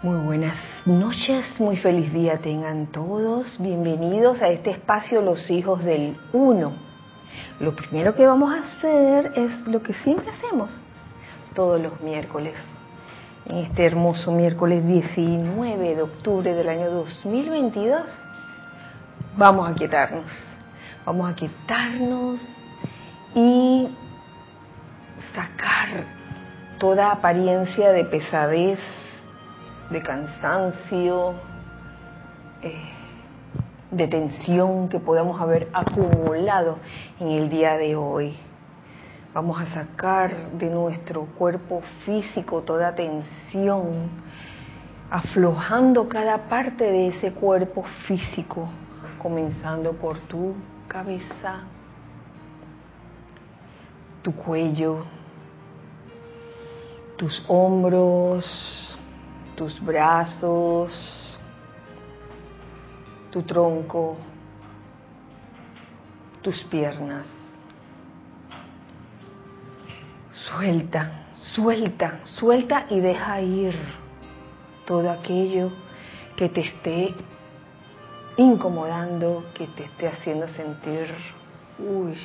Muy buenas noches, muy feliz día tengan todos. Bienvenidos a este espacio Los Hijos del Uno. Lo primero que vamos a hacer es lo que siempre hacemos todos los miércoles. En este hermoso miércoles 19 de octubre del año 2022, vamos a quietarnos. Vamos a quietarnos y sacar toda apariencia de pesadez de cansancio, eh, de tensión que podamos haber acumulado en el día de hoy. Vamos a sacar de nuestro cuerpo físico toda tensión, aflojando cada parte de ese cuerpo físico, comenzando por tu cabeza, tu cuello, tus hombros, tus brazos, tu tronco, tus piernas. Suelta, suelta, suelta y deja ir todo aquello que te esté incomodando, que te esté haciendo sentir uy,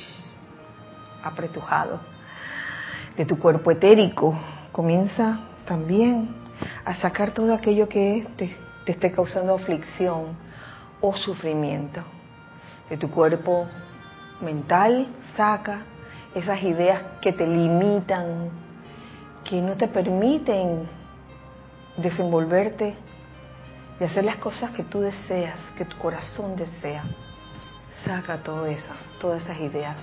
apretujado. De tu cuerpo etérico comienza también a sacar todo aquello que te, esté causando aflicción o sufrimiento. De tu cuerpo mental, saca esas ideas que te limitan, que no te permiten desenvolverte y hacer las cosas que tú deseas, que tu corazón desea. Saca todo eso, todas esas ideas.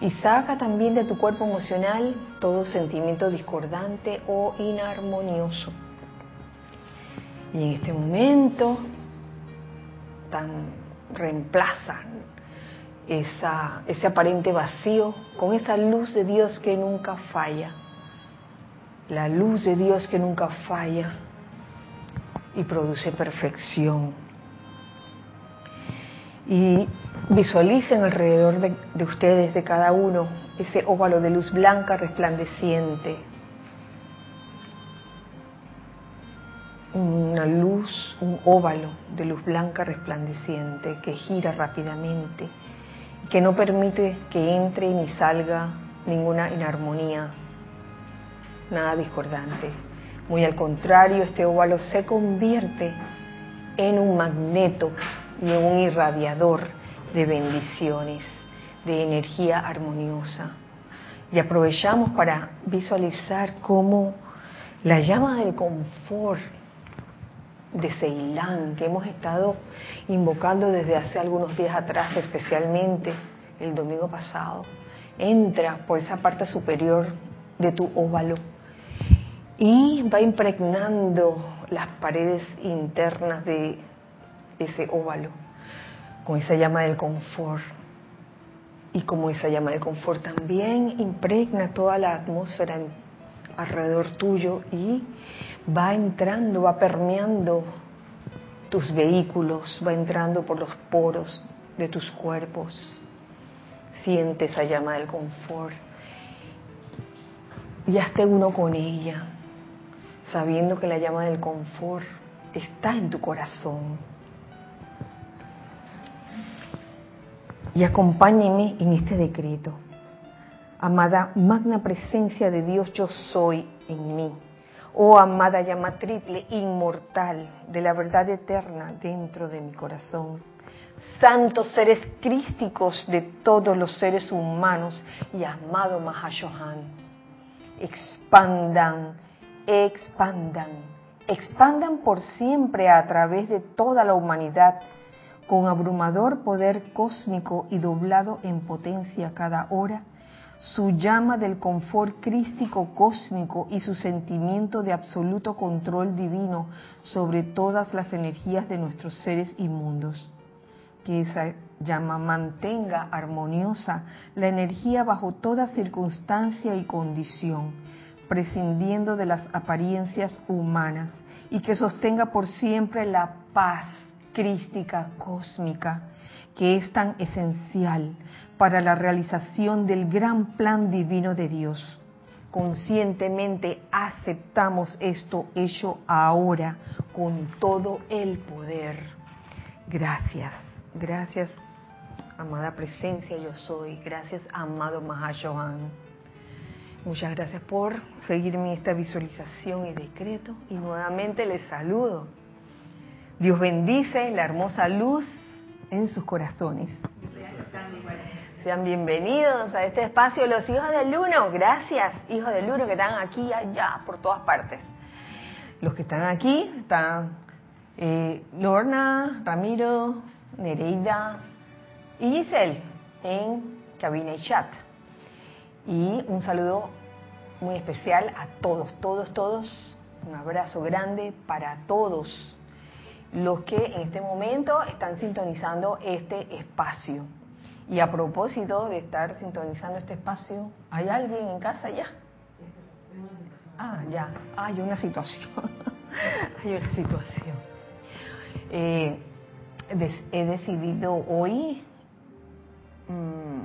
Y saca también de tu cuerpo emocional todo sentimiento discordante o inarmonioso. Y en este momento tan reemplaza esa, ese aparente vacío con esa luz de Dios que nunca falla. La luz de Dios que nunca falla y produce perfección. Y visualicen alrededor de, de ustedes, de cada uno, ese óvalo de luz blanca resplandeciente una luz, un óvalo de luz blanca resplandeciente que gira rápidamente y que no permite que entre ni salga ninguna inarmonía, nada discordante. Muy al contrario, este óvalo se convierte en un magneto y en un irradiador de bendiciones, de energía armoniosa. Y aprovechamos para visualizar cómo la llama del confort de Ceilán que hemos estado invocando desde hace algunos días atrás, especialmente el domingo pasado, entra por esa parte superior de tu óvalo y va impregnando las paredes internas de ese óvalo con esa llama del confort. Y como esa llama del confort también impregna toda la atmósfera alrededor tuyo y va entrando, va permeando tus vehículos, va entrando por los poros de tus cuerpos. Siente esa llama del confort y hazte uno con ella, sabiendo que la llama del confort está en tu corazón. Y acompáñeme en este decreto. Amada magna presencia de Dios, yo soy en mí oh amada llama triple, inmortal, de la verdad eterna dentro de mi corazón. Santos seres crísticos de todos los seres humanos y amado Mahashohan, expandan, expandan, expandan por siempre a través de toda la humanidad con abrumador poder cósmico y doblado en potencia cada hora su llama del confort crístico cósmico y su sentimiento de absoluto control divino sobre todas las energías de nuestros seres inmundos. Que esa llama mantenga armoniosa la energía bajo toda circunstancia y condición, prescindiendo de las apariencias humanas, y que sostenga por siempre la paz crística cósmica que es tan esencial para la realización del gran plan divino de Dios, conscientemente aceptamos esto hecho ahora con todo el poder. Gracias, gracias, amada presencia yo soy. Gracias, amado Mahashohan. Muchas gracias por seguirme en esta visualización y decreto. Y nuevamente les saludo. Dios bendice la hermosa luz en sus corazones. Sean bienvenidos a este espacio los hijos del uno. Gracias, hijos del uno que están aquí allá, por todas partes. Los que están aquí están eh, Lorna, Ramiro, Nereida y Giselle en cabina y chat. Y un saludo muy especial a todos, todos, todos. Un abrazo grande para todos los que en este momento están sintonizando este espacio. Y a propósito de estar sintonizando este espacio, ¿hay alguien en casa ya? Ah, ya, hay una situación. hay una situación. Eh, he decidido hoy mm,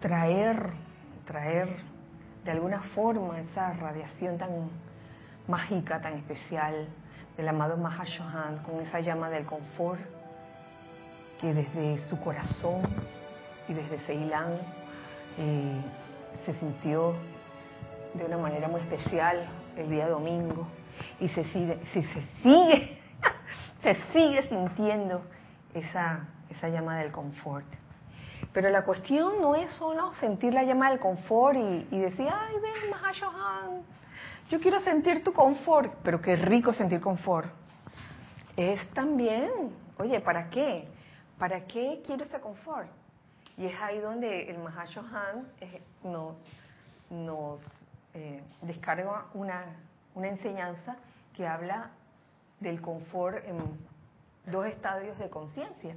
traer, traer de alguna forma esa radiación tan mágica, tan especial del amado Mahashohan, con esa llama del confort que desde su corazón y desde Ceilán eh, se sintió de una manera muy especial el día domingo y se sigue, se, se sigue, se sigue sintiendo esa, esa llama del confort. Pero la cuestión no es solo sentir la llama del confort y, y decir, ay, ven, Mahashohan, yo quiero sentir tu confort, pero qué rico sentir confort. Es también, oye, ¿para qué? ¿Para qué quiero ese confort? Y es ahí donde el Mahashohan eh, nos, nos eh, descarga una, una enseñanza que habla del confort en dos estadios de conciencia.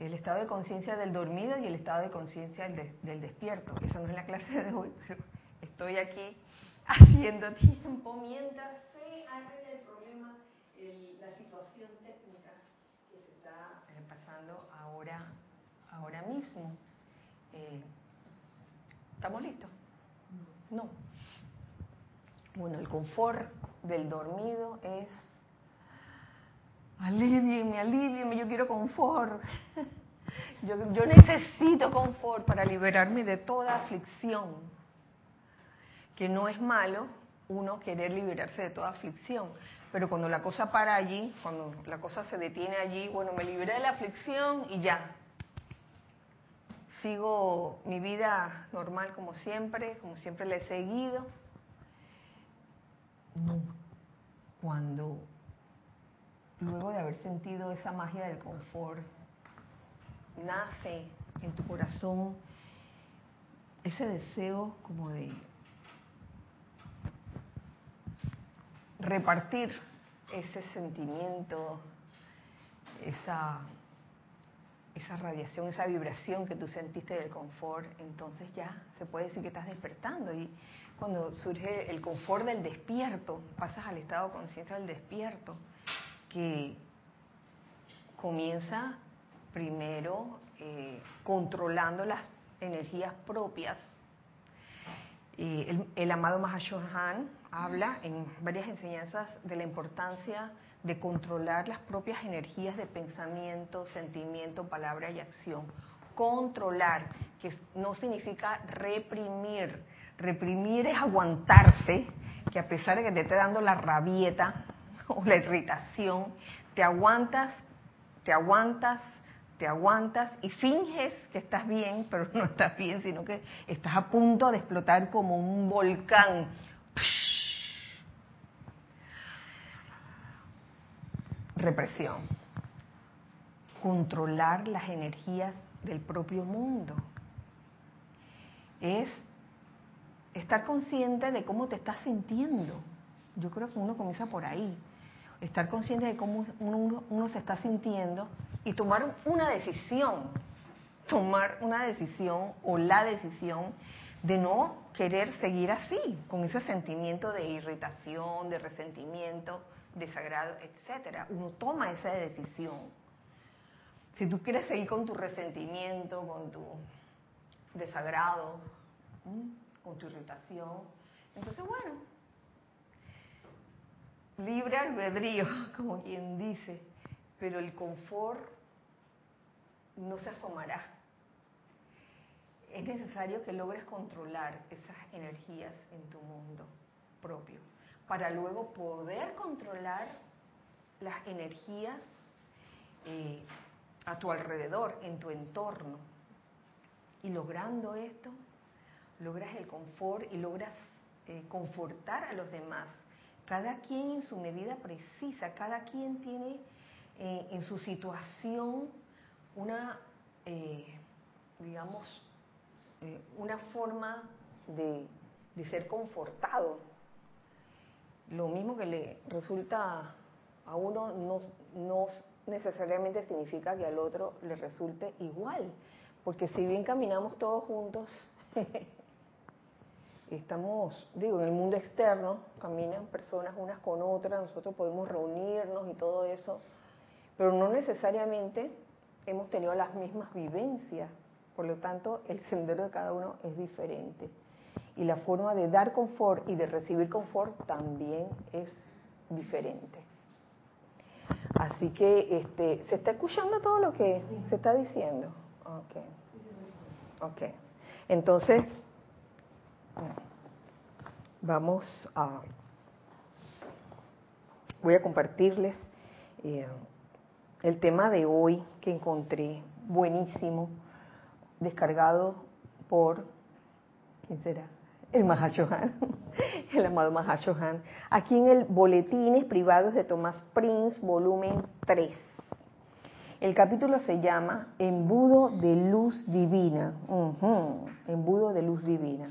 El estado de conciencia del dormido y el estado de conciencia del, del, despierto. Esa no es la clase de hoy, pero estoy aquí haciendo tiempo mientras se arregla el problema, el, la situación técnica que se está pasando ahora, ahora mismo. Eh, ¿Estamos listos? No. Bueno, el confort del dormido es alivienme, alivienme, yo quiero confort. Yo, yo necesito confort para liberarme de toda aflicción que no es malo uno querer liberarse de toda aflicción, pero cuando la cosa para allí, cuando la cosa se detiene allí, bueno, me liberé de la aflicción y ya. Sigo mi vida normal como siempre, como siempre la he seguido. No, cuando luego de haber sentido esa magia del confort, nace en tu corazón ese deseo como de repartir ese sentimiento, esa, esa radiación, esa vibración que tú sentiste del confort, entonces ya se puede decir que estás despertando. Y cuando surge el confort del despierto, pasas al estado de conciencia del despierto, que comienza primero eh, controlando las energías propias. el, el amado Mahashohan habla en varias enseñanzas de la importancia de controlar las propias energías de pensamiento, sentimiento, palabra y acción. Controlar, que no significa reprimir. Reprimir es aguantarse, que a pesar de que te esté dando la rabieta o la irritación, te aguantas, te aguantas, te aguantas y finges que estás bien, pero no estás bien, sino que estás a punto de explotar como un volcán represión. Controlar las energías del propio mundo. Es estar consciente de cómo te estás sintiendo. Yo creo que uno comienza por ahí. Estar consciente de cómo uno, uno se está sintiendo y tomar una decisión. Tomar una decisión o la decisión de no querer seguir así, con ese sentimiento de irritación, de resentimiento, desagrado, etcétera. Uno toma esa decisión. Si tú quieres seguir con tu resentimiento, con tu desagrado, con tu irritación. Entonces, bueno, libre albedrío, como quien dice, pero el confort no se asomará. Es necesario que logres controlar esas energías en tu mundo propio, para luego poder controlar las energías eh, a tu alrededor, en tu entorno. Y logrando esto, logras el confort y logras eh, confortar a los demás. Cada quien en su medida precisa, cada quien tiene eh, en su situación una, digamos, una forma de, ser confortado. Lo mismo que le resulta a uno no, no necesariamente significa que al otro le resulte igual, porque si bien caminamos todos juntos, estamos, digo, en el mundo externo, caminan personas unas con otras, nosotros podemos reunirnos y todo eso, pero no necesariamente hemos tenido las mismas vivencias, por lo tanto el sendero de cada uno es diferente. Y la forma de dar confort y de recibir confort también es diferente. Así que este, se está escuchando todo lo que se está diciendo. Ok. Ok. Entonces, vamos a, voy a compartirles eh, el tema de hoy que encontré buenísimo, descargado por, ¿quién será? El Mahashohan, el amado Mahashohan, aquí en el Boletines Privados de Tomás Prince, volumen 3. El capítulo se llama Embudo de Luz Divina. Embudo de Luz Divina.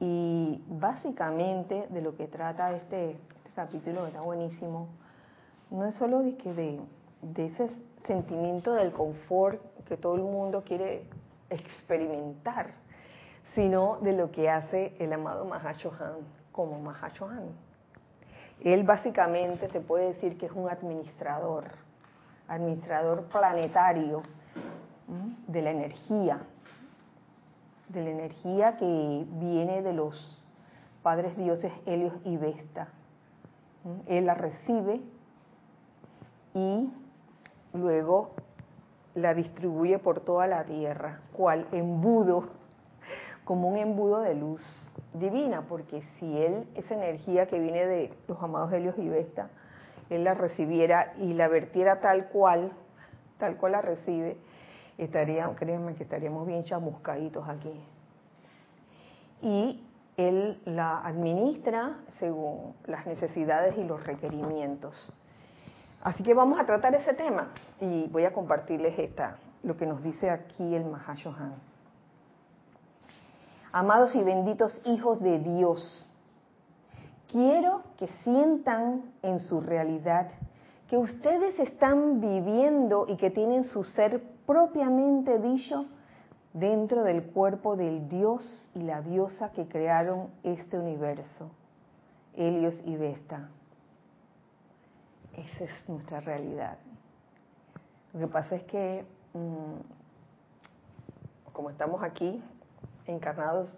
Y básicamente de lo que trata este, este capítulo, que está buenísimo, no es solo de, que de, de ese sentimiento del confort que todo el mundo quiere experimentar, sino de lo que hace el amado Mahashohan como Mahashohan. Él básicamente se puede decir que es un administrador, administrador planetario de la energía, de la energía que viene de los padres dioses Helios y Vesta. Él la recibe y luego la distribuye por toda la tierra, cual embudo, como un embudo de luz divina, porque si él, esa energía que viene de los amados Helios y Vesta, él la recibiera y la vertiera tal cual, tal cual la recibe, estaría, créanme que estaríamos bien chamuscaditos aquí. Y él la administra según las necesidades y los requerimientos. Así que vamos a tratar ese tema y voy a compartirles esta, lo que nos dice aquí el Mahashohan. Amados y benditos hijos de Dios, quiero que sientan en su realidad que ustedes están viviendo y que tienen su ser propiamente dicho dentro del cuerpo del Dios y la diosa que crearon este universo, Helios y Vesta. Esa es nuestra realidad. Lo que pasa es que, mm, como estamos aquí, encarnados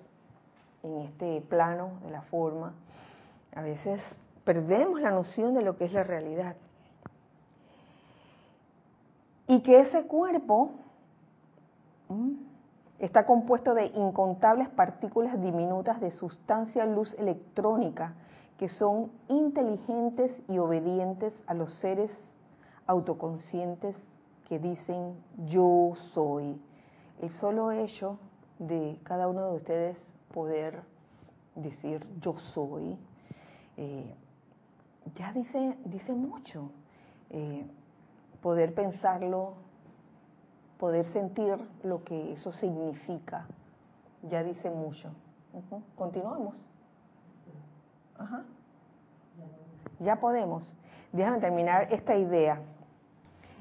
en este plano de la forma, a veces perdemos la noción de lo que es la realidad. Y que ese cuerpo está compuesto de incontables partículas diminutas de sustancia luz electrónica que son inteligentes y obedientes a los seres autoconscientes que dicen yo soy. El solo hecho de cada uno de ustedes poder decir yo soy, eh, ya dice, dice mucho. Eh, poder pensarlo, poder sentir lo que eso significa, ya dice mucho. Continuamos. Ajá. Ya podemos. Déjame terminar esta idea.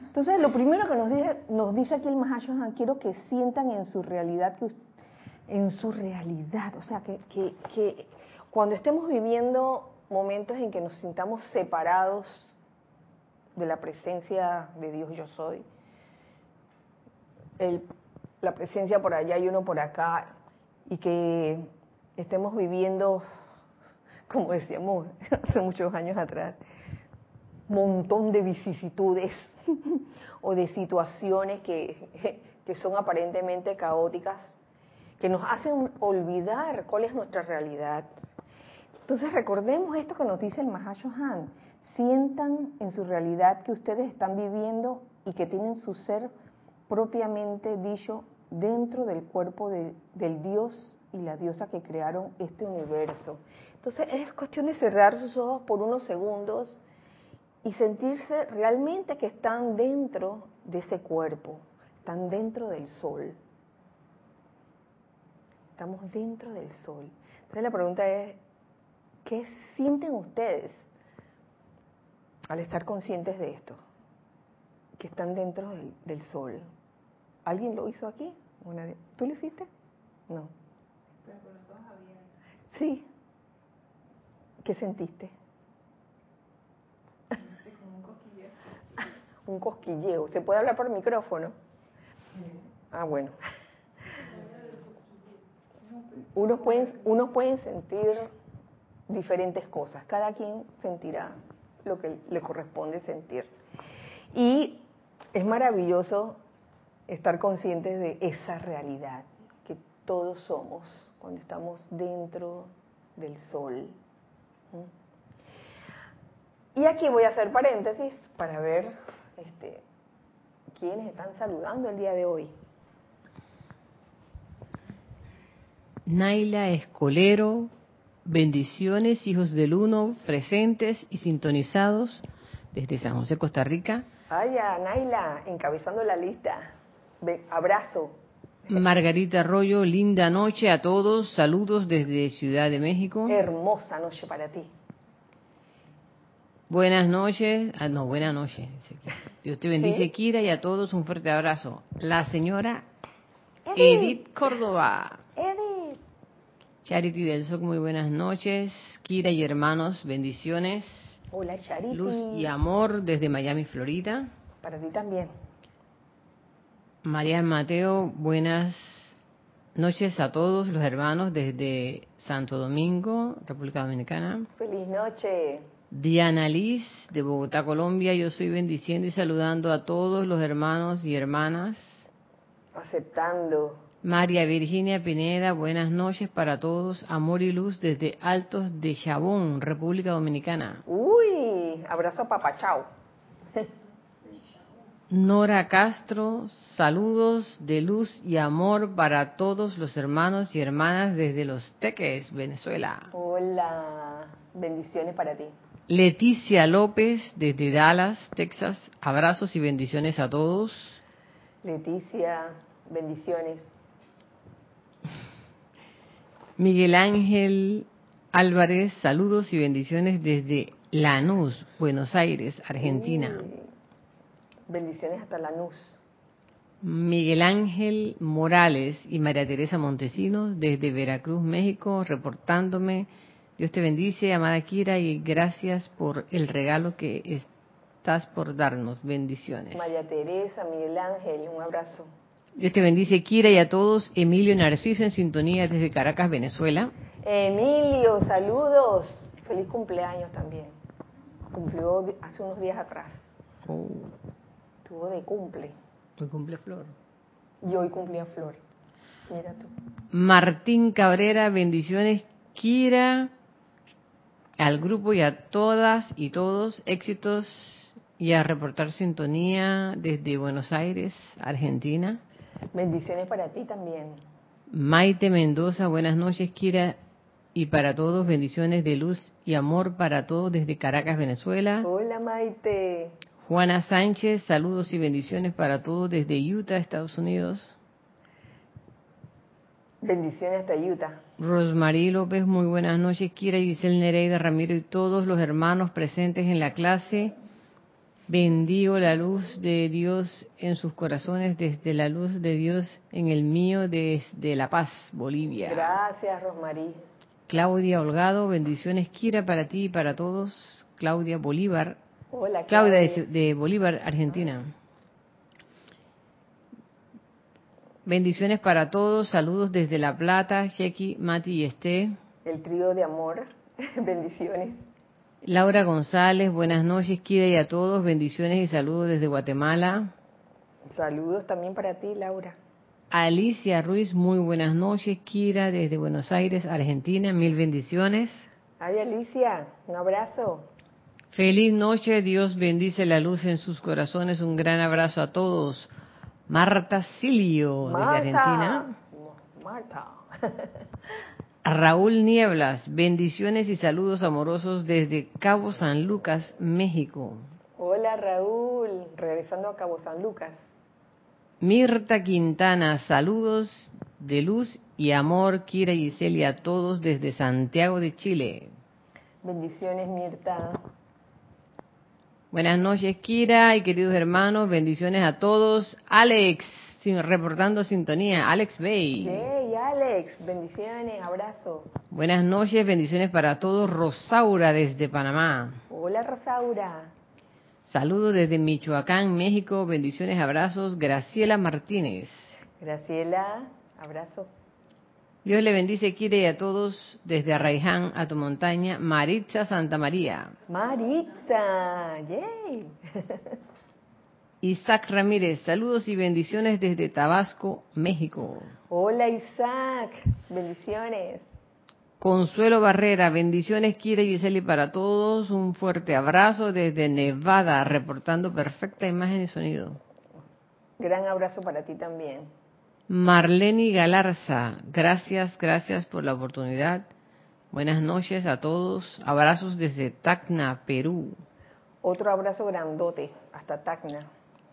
Entonces, lo primero que nos dice, nos dice aquí el Mahashohan, quiero que sientan en su realidad, que, en su realidad, o sea, que, que, que cuando estemos viviendo momentos en que nos sintamos separados de la presencia de Dios yo soy, el, la presencia por allá y uno por acá, y que estemos viviendo, como decíamos hace muchos años atrás, montón de vicisitudes o de situaciones que, que son aparentemente caóticas, que nos hacen olvidar cuál es nuestra realidad. Entonces recordemos esto que nos dice el Mahashohan. Sientan en su realidad que ustedes están viviendo y que tienen su ser propiamente dicho dentro del cuerpo de, del Dios y la diosa que crearon este universo. Entonces es cuestión de cerrar sus ojos por unos segundos y sentirse realmente que están dentro de ese cuerpo, están dentro del sol. Estamos dentro del sol. Entonces la pregunta es, ¿qué sienten ustedes al estar conscientes de esto? Que están dentro del, sol. ¿Alguien lo hizo aquí? ¿Tú lo hiciste? No. Pero con los ojos abiertos. Sí. ¿Qué sentiste? Un cosquilleo. ¿Se puede hablar por micrófono? Ah, bueno. Unos pueden, uno pueden sentir diferentes cosas, cada quien sentirá lo que le corresponde sentir. Y es maravilloso estar conscientes de esa realidad que todos somos cuando estamos dentro del sol. Y aquí voy a hacer paréntesis para ver este, quiénes están saludando el día de hoy. Naila Escolero, bendiciones, hijos del uno, presentes y sintonizados desde San José, Costa Rica. Vaya, Naila, encabezando la lista. abrazo. Margarita Arroyo, linda noche a todos. Saludos desde Ciudad de México. Hermosa noche para ti. Buenas noches. Ah, no, buenas noches. Dios te bendice, Kira, y a todos un fuerte abrazo. La señora Edith, Córdoba. Edith. Charity del SOC, muy buenas noches. Kira y hermanos, bendiciones. Hola, Charity. Luz y amor desde Miami, Florida. Para ti también. María Mateo, buenas noches a todos los hermanos desde Santo Domingo, República Dominicana. Feliz noche. Diana Liz, de Bogotá, Colombia. Yo estoy bendiciendo y saludando a todos los hermanos y hermanas. Aceptando. María Virginia Pineda, buenas noches para todos. Amor y luz desde Altos de Chabón, República Dominicana. Uy, abrazo papachao. Nora Castro, saludos de luz y amor para todos los hermanos y hermanas desde Los Teques, Venezuela. Hola, bendiciones para ti. Leticia López desde Dallas, Texas. Abrazos y bendiciones a todos. Leticia, bendiciones. Miguel Ángel Álvarez, saludos y bendiciones desde Lanús, Buenos Aires, Argentina. bendiciones hasta Lanús. Miguel Ángel Morales y María Teresa Montesinos desde Veracruz, México, reportándome Dios te bendice, amada Kira, y gracias por el regalo que estás por darnos. Bendiciones. María Teresa, Miguel Ángel, un abrazo. Dios te bendice, Kira, y a todos. Emilio Narciso en sintonía desde Caracas, Venezuela. Emilio, saludos. Feliz cumpleaños también. Cumplió hace unos días atrás. Oh. Tuvo de cumple. Hoy cumple Flor. Y hoy cumplía Flor. Mira tú. Martín Cabrera, bendiciones. Kira, al grupo y a todas y todos éxitos y a reportar sintonía desde Buenos Aires, Argentina. Bendiciones para ti también. Maite Mendoza, buenas noches, Kira. Y para todos, bendiciones de luz y amor para todos desde Caracas, Venezuela. Hola, Maite. Juana Sánchez, saludos y bendiciones para todos desde Utah, Estados Unidos. Bendiciones hasta Utah. Rosmarie López, muy buenas noches. Kira Giselle Nereida Ramiro y todos los hermanos presentes en la clase. Bendigo la luz de Dios en sus corazones, desde la luz de Dios en el mío, desde La Paz, Bolivia. Gracias, Rosmarie. Claudia Holgado, bendiciones, Kira, para ti y para todos. Claudia Bolívar. Hola, Claudia, de Bolívar, Argentina. Bendiciones para todos, saludos desde La Plata, Chequi, Mati y Esté. El trío de amor, bendiciones. Laura González, buenas noches, Kira y a todos, bendiciones y saludos desde Guatemala. Saludos también para ti, Laura. Alicia Ruiz, muy buenas noches, Kira desde Buenos Aires, Argentina, mil bendiciones. Ay, Alicia, un abrazo. Feliz noche, Dios bendice la luz en sus corazones, un gran abrazo a todos. Marta Silio, desde Argentina. Marta. Raúl Nieblas, bendiciones y saludos amorosos desde Cabo San Lucas, México. Hola Raúl, regresando a Cabo San Lucas. Mirta Quintana, saludos de luz y amor, Kira y Celia, a todos desde Santiago de Chile. Bendiciones Mirta. Buenas noches, Kira y queridos hermanos. Bendiciones a todos. Alex, reportando sintonía. Alex Bay. Hey, Alex. Bendiciones, abrazo. Buenas noches, bendiciones para todos. Rosaura desde Panamá. Hola, Rosaura. Saludos desde Michoacán, México. Bendiciones, abrazos. Graciela Martínez. Graciela, abrazo. Dios le bendice, quiere a todos desde Arraiján a tu montaña, Maritza Santa María. Maritza, yay. Isaac Ramírez, saludos y bendiciones desde Tabasco, México. Hola Isaac, bendiciones. Consuelo Barrera, bendiciones Kira y Giseli para todos, un fuerte abrazo desde Nevada, reportando perfecta imagen y sonido. Gran abrazo para ti también. Marlene Galarza, gracias, gracias por la oportunidad. Buenas noches a todos. Abrazos desde Tacna, Perú. Otro abrazo grandote hasta Tacna.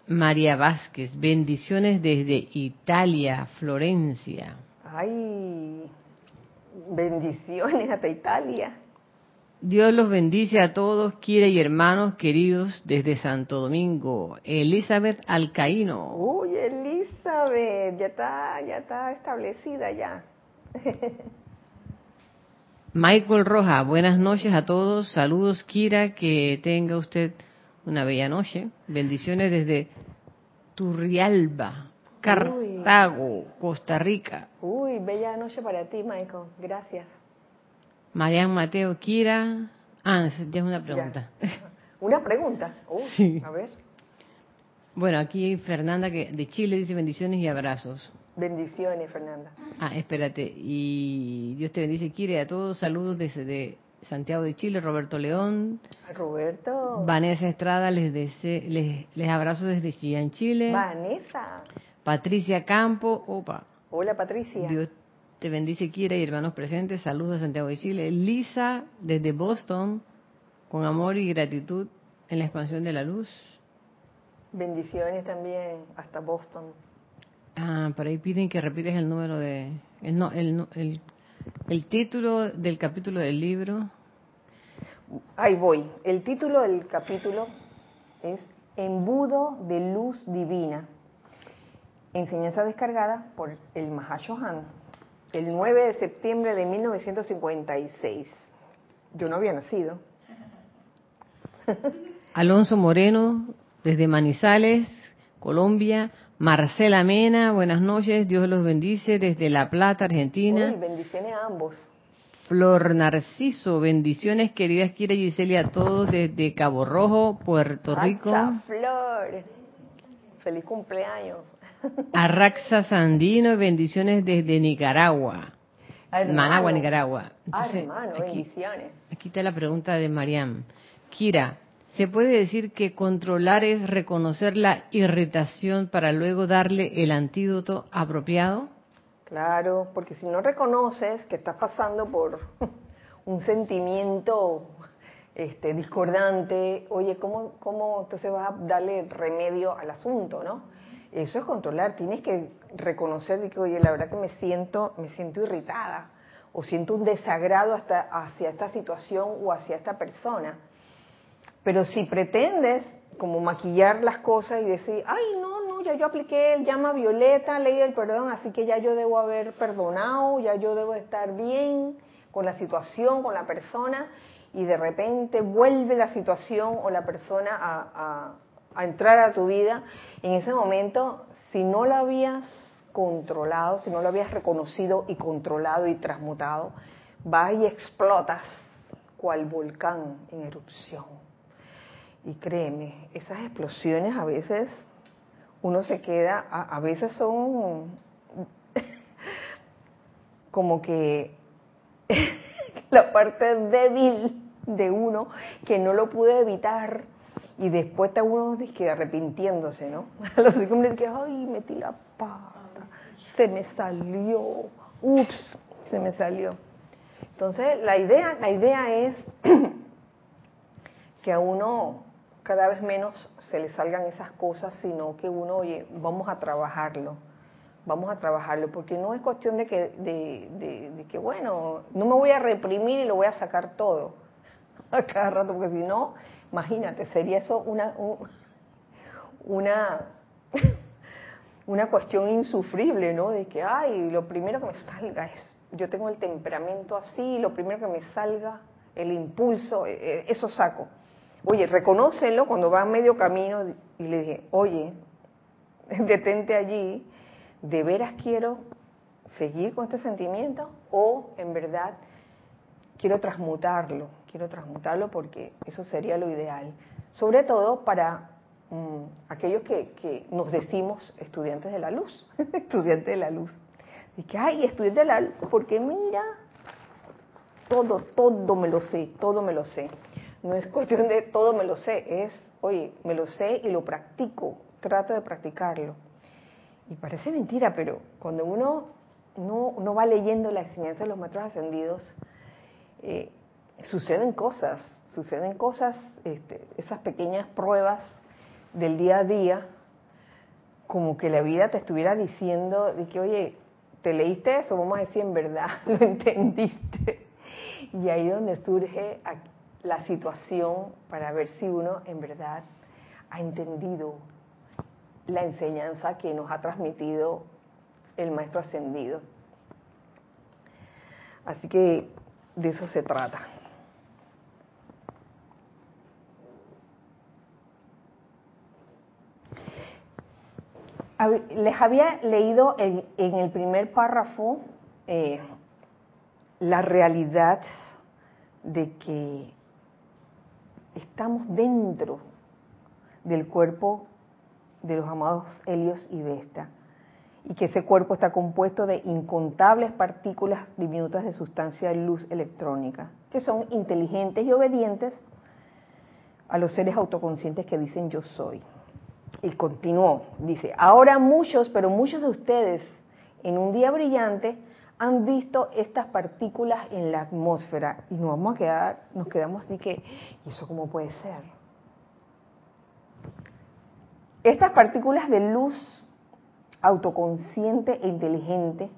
María Vázquez, bendiciones desde Italia, Florencia. Ay, bendiciones hasta Italia. Dios los bendice a todos, quiere y hermanos queridos desde Santo Domingo. Elizabeth Alcaíno. Uy, Elizabeth, ya está, ya está establecida ya. Michael Roja, buenas noches a todos. Saludos, Kira, que tenga usted una bella noche. Bendiciones desde Turrialba, Cartago, Costa Rica. Uy, bella noche para ti, Michael. Gracias. Marian Mateo Kira. Ah, ya es una pregunta. ¿Una pregunta? sí. A ver. Bueno, aquí Fernanda que de Chile dice bendiciones y abrazos. Bendiciones, Fernanda. Ah, espérate. Y Dios te bendice, Kira, a todos. Saludos desde Santiago de Chile, Roberto León. Roberto. Vanessa Estrada, les, les, les abrazo desde Chillán, Chile. Vanessa. Patricia Campo, opa. Hola, Patricia. Dios te bendice, Kira y hermanos presentes. Saludos a Santiago de Chile. Lisa, desde Boston, con amor y gratitud en la expansión de la luz. Bendiciones también hasta Boston. Ah, por ahí piden que repites el número de... El, no, el, el, el título del capítulo del libro. Ahí voy. El título del capítulo es Embudo de Luz Divina. Enseñanza descargada por el Mahashohan el 9 de septiembre de 1956. Yo no había nacido. Alonso Moreno, desde Manizales, Colombia. Marcela Mena, buenas noches, Dios los bendice desde La Plata, Argentina. bendiciones a ambos. Flor Narciso, bendiciones queridas Kira Gisela a todos desde Cabo Rojo, Puerto Rico. Flor, feliz cumpleaños. Arraxa Sandino, bendiciones desde Nicaragua. Managua, Nicaragua. Entonces, aquí, bendiciones. Aquí está la pregunta de Mariam. Kira, ¿se puede decir que controlar es reconocer la irritación para luego darle el antídoto apropiado? Claro, porque si no reconoces que estás pasando por un sentimiento este, discordante, oye, ¿cómo, ¿cómo entonces vas a darle remedio al asunto, no? Eso es controlar, tienes que reconocer que, oye, la verdad que me siento, me siento irritada o siento un desagrado hasta hacia esta situación o hacia esta persona. Pero si pretendes como maquillar las cosas y decir, ay, no, no, ya yo apliqué el llama violeta, ley del perdón, así que ya yo debo haber perdonado, ya yo debo estar bien con la situación, con la persona, y de repente vuelve la situación o la persona a, a entrar a tu vida, en ese momento, si no la habías controlado, si no lo habías reconocido y controlado y transmutado, vas y explotas cual volcán en erupción. Y créeme, esas explosiones a veces uno se queda, a, veces son como que la parte débil de uno que no lo pude evitar y después está uno que arrepintiéndose, ¿no? A los segundos que, ay, metí la pata, se me salió, ups, se me salió. Entonces, la idea, la idea es que a uno cada vez menos se le salgan esas cosas, sino que uno, oye, vamos a trabajarlo, vamos a trabajarlo, porque no es cuestión de que, de, que, bueno, no me voy a reprimir y lo voy a sacar todo a cada rato, porque si no, imagínate, sería eso una, una, una cuestión insufrible, ¿no? De que, ay, lo primero que me salga es, yo tengo el temperamento así, lo primero que me salga, el impulso, e, e, eso saco. Oye, reconócelo cuando va a medio camino y le dije, oye, detente allí, ¿de veras quiero seguir con este sentimiento o en verdad quiero transmutarlo? Quiero transmutarlo porque eso sería lo ideal. Sobre todo para mm, aquellos que, que, nos decimos estudiantes de la luz, estudiantes de la luz. Y que, ay, estudiante de la luz, porque mira, todo, todo me lo sé, todo me lo sé. No es cuestión de todo me lo sé, es, oye, me lo sé y lo practico, trato de practicarlo. Y parece mentira, pero cuando uno no, va leyendo la enseñanza de los maestros ascendidos, suceden cosas, suceden cosas, este, esas pequeñas pruebas del día a día, como que la vida te estuviera diciendo de que, oye, te leíste eso, vamos a decir en verdad, lo entendiste. Y ahí donde surge la situación para ver si uno en verdad ha entendido la enseñanza que nos ha transmitido el Maestro Ascendido. Así que de eso se trata. Les había leído en, el primer párrafo eh, la realidad de que estamos dentro del cuerpo de los amados Helios y Vesta, y que ese cuerpo está compuesto de incontables partículas diminutas de sustancia de luz electrónica, que son inteligentes y obedientes a los seres autoconscientes que dicen yo soy. Y continuó, dice, ahora muchos, pero muchos de ustedes en un día brillante han visto estas partículas en la atmósfera y nos vamos a quedar, nos quedamos así que, ¿y eso cómo puede ser? Estas partículas de luz autoconsciente e inteligente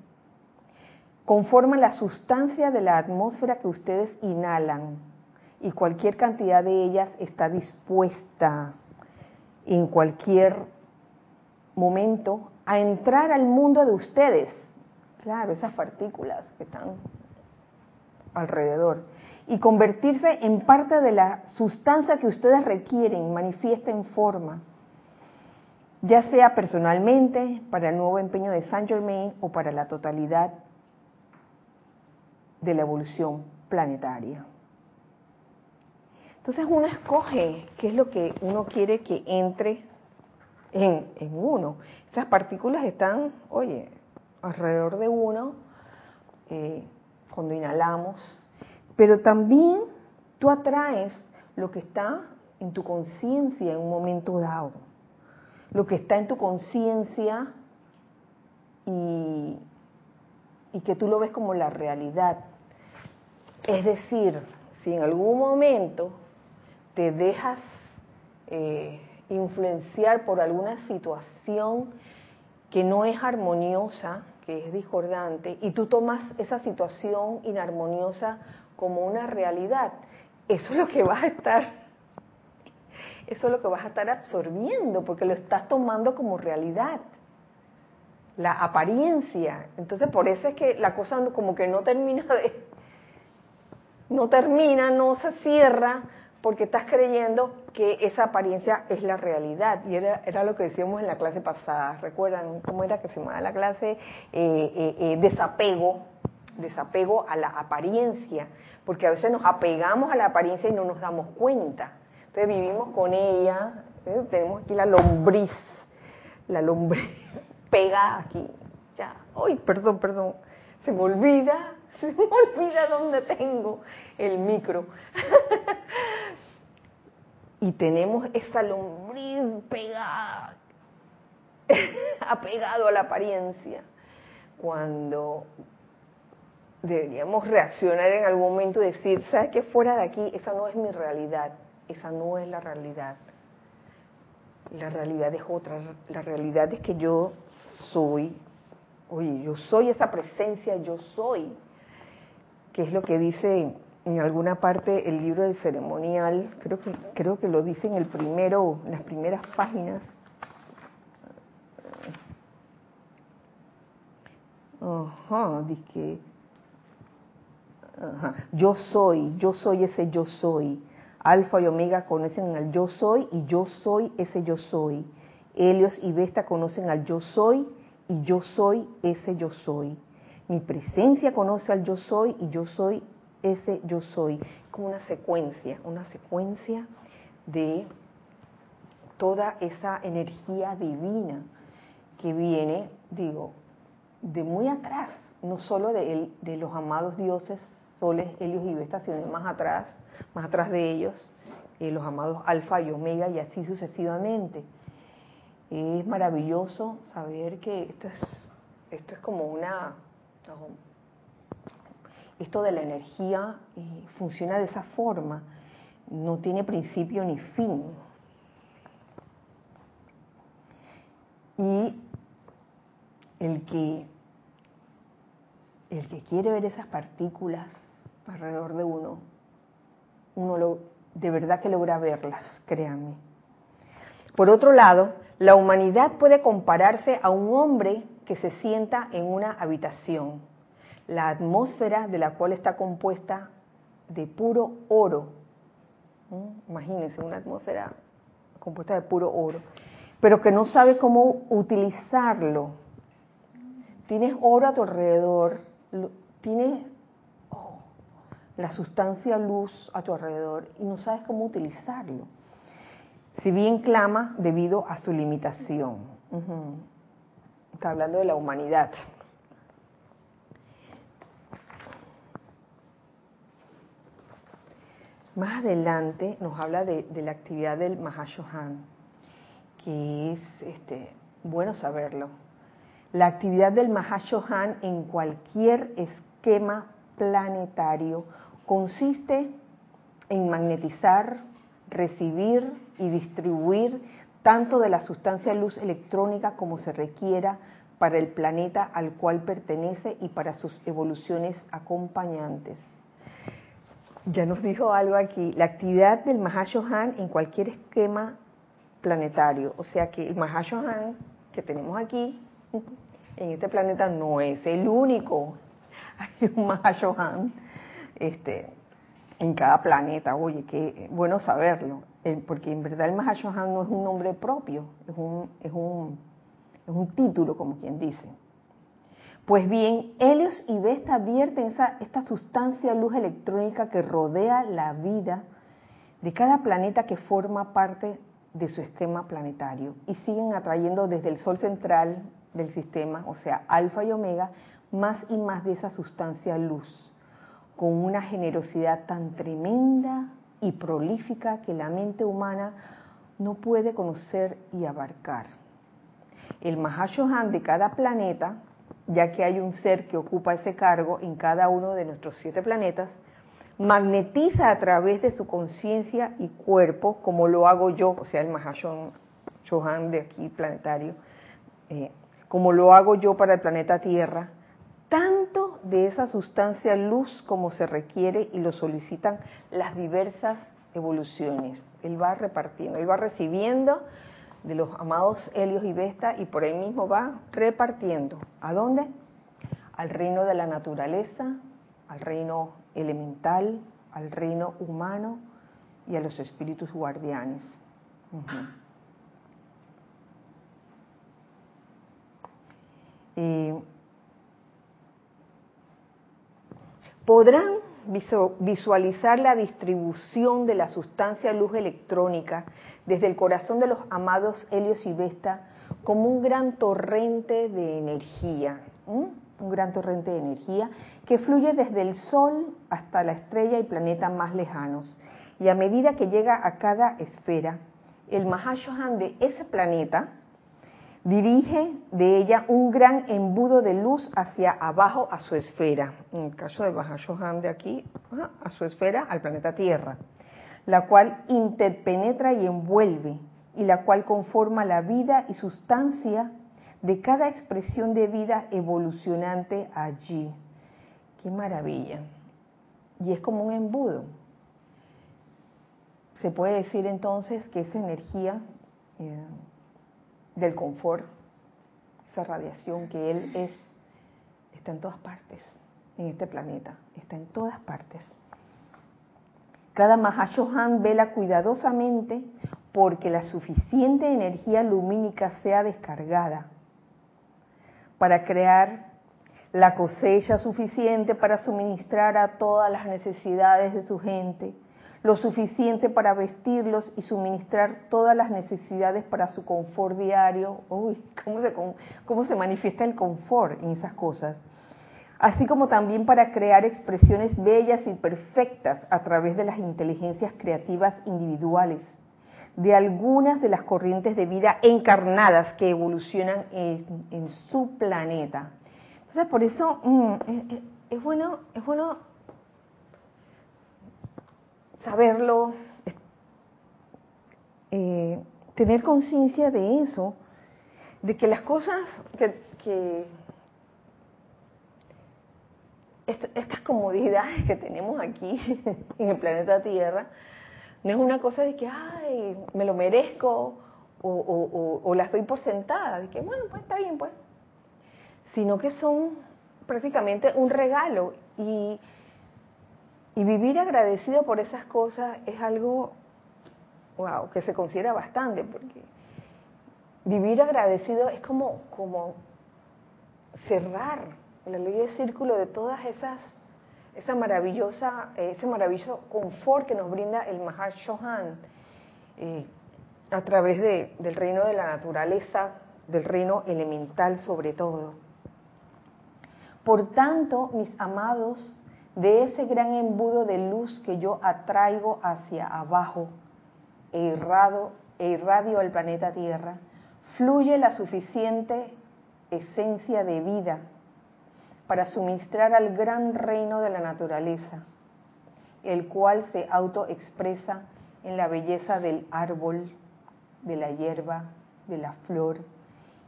conforman la sustancia de la atmósfera que ustedes inhalan y cualquier cantidad de ellas está dispuesta en cualquier momento a entrar al mundo de ustedes Claro, esas partículas que están alrededor. Y convertirse en parte de la sustancia que ustedes requieren, manifiesta en forma, ya sea personalmente, para el nuevo empeño de Saint Germain o para la totalidad de la evolución planetaria. Entonces uno escoge qué es lo que uno quiere que entre en, uno. Esas partículas están, oye, alrededor de uno eh, cuando inhalamos, pero también tú atraes lo que está en tu conciencia en un momento dado, lo que está en tu conciencia y, que tú lo ves como la realidad. Es decir, si en algún momento te dejas eh, influenciar por alguna situación que no es armoniosa, que es discordante, y tú tomas esa situación inarmoniosa como una realidad, eso es lo que vas a estar, eso es lo que vas a estar absorbiendo, porque lo estás tomando como realidad, la apariencia. Entonces por eso es que la cosa como que no termina de, no termina, no se cierra, porque estás creyendo que esa apariencia es la realidad. Y era, era lo que decíamos en la clase pasada. ¿Recuerdan cómo era que se llamaba la clase? Eh, eh, eh, desapego, desapego a la apariencia. Porque a veces nos apegamos a la apariencia y no nos damos cuenta. Entonces vivimos con ella, tenemos aquí la lombriz, la lombriz pegada aquí. Ya, ay, perdón, perdón, se me olvida, se me olvida dónde tengo el micro. y tenemos esa lombriz pegada, apegado a la apariencia, cuando deberíamos reaccionar en algún momento y decir, ¿sabes qué? Fuera de aquí, esa no es mi realidad, esa no es la realidad. La realidad es otra, la realidad es que yo soy, oye, yo soy esa presencia, yo soy, que es lo que dice en alguna parte el libro del ceremonial, creo que, creo que lo dice en el primero, en las primeras páginas. Ajá, dice ajá, yo soy, yo soy ese yo soy. Alfa y Omega conocen al yo soy y yo soy ese yo soy. Helios y Vesta conocen al yo soy y yo soy ese yo soy. Mi presencia conoce al yo soy y yo soy ese yo soy, como una secuencia, una secuencia de toda esa energía divina que viene, digo, de muy atrás, no solo de, de los amados dioses, soles, helios y sino más atrás, más atrás de ellos, eh, los amados alfa y omega y así sucesivamente. Es maravilloso saber que esto es, esto es como una, esto de la energía eh, funciona de esa forma, no tiene principio ni fin. Y el que, el que quiere ver esas partículas alrededor de uno, uno lo, de verdad que logra verlas, créanme. Por otro lado, la humanidad puede compararse a un hombre que se sienta en una habitación la atmósfera de la cual está compuesta de puro oro. Imagínense una atmósfera compuesta de puro oro, pero que no sabe cómo utilizarlo. Tienes oro a tu alrededor, tienes la sustancia luz a tu alrededor y no sabes cómo utilizarlo. Si bien clama debido a su limitación. Está hablando de la humanidad. Más adelante nos habla de, la actividad del Mahashohan, que es este, bueno saberlo. La actividad del Mahashohan en cualquier esquema planetario consiste en magnetizar, recibir y distribuir tanto de la sustancia luz electrónica como se requiera para el planeta al cual pertenece y para sus evoluciones acompañantes ya nos dijo algo aquí, la actividad del Mahashohan en cualquier esquema planetario. O sea que el Mahashohan que tenemos aquí, en este planeta, no es el único. Hay un Mahashohan este, en cada planeta. Oye, qué bueno saberlo. Porque en verdad el Mahashohan no es un nombre propio, es un, es un, es un título, como quien dice. Pues bien, Helios y Vesta vierten esa, esta sustancia luz electrónica que rodea la vida de cada planeta que forma parte de su esquema planetario y siguen atrayendo desde el Sol central del sistema, o sea, Alfa y Omega, más y más de esa sustancia luz, con una generosidad tan tremenda y prolífica que la mente humana no puede conocer y abarcar. El Mahashohan de cada planeta ya que hay un ser que ocupa ese cargo en cada uno de nuestros siete planetas, magnetiza a través de su conciencia y cuerpo, como lo hago yo, o sea, el Mahashohan de aquí planetario, eh, como lo hago yo para el planeta Tierra, tanto de esa sustancia luz como se requiere y lo solicitan las diversas evoluciones. Él va repartiendo, él va recibiendo de los amados Helios y Vesta y por ahí mismo va repartiendo. ¿A dónde? Al reino de la naturaleza, al reino elemental, al reino humano y a los espíritus guardianes. Podrán visualizar la distribución de la sustancia luz electrónica desde el corazón de los amados Helios y Vesta como un gran torrente de energía, un gran torrente de energía que fluye desde el Sol hasta la estrella y planeta más lejanos. Y a medida que llega a cada esfera, el Mahashohan de ese planeta dirige de ella un gran embudo de luz hacia abajo a su esfera. En el caso de Mahashohan de aquí, a su esfera, al planeta Tierra, la cual interpenetra y envuelve, y la cual conforma la vida y sustancia de cada expresión de vida evolucionante allí. Qué maravilla. Y es como un embudo. Se puede decir entonces que esa energía eh, del confort, esa radiación que Él es, está en todas partes, en este planeta, está en todas partes. Cada Mahashohan vela cuidadosamente porque la suficiente energía lumínica sea descargada para crear la cosecha suficiente para suministrar a todas las necesidades de su gente, lo suficiente para vestirlos y suministrar todas las necesidades para su confort diario. Uy, ¿cómo se, cómo se manifiesta el confort en esas cosas? Así como también para crear expresiones bellas y perfectas a través de las inteligencias creativas individuales de algunas de las corrientes de vida encarnadas que evolucionan en, su planeta. Entonces, por eso mm, es, bueno, es bueno saberlo, eh, tener conciencia de eso, de que las cosas que, estas comodidades que tenemos aquí en el planeta Tierra, no es una cosa de que, ay, me lo merezco o, o, las doy por sentada, de que, bueno, pues está bien, pues. Sino que son prácticamente un regalo y, y vivir agradecido por esas cosas es algo, wow, que se considera bastante, porque vivir agradecido es como, como cerrar la ley de círculo de todas esas esa maravillosa, ese maravilloso confort que nos brinda el Mahar Shohan eh, a través de, del reino de la naturaleza, del reino elemental sobre todo. Por tanto, mis amados, de ese gran embudo de luz que yo atraigo hacia abajo e, irrado, e irradio al planeta Tierra, fluye la suficiente esencia de vida para suministrar al gran reino de la naturaleza, el cual se autoexpresa en la belleza del árbol, de la hierba, de la flor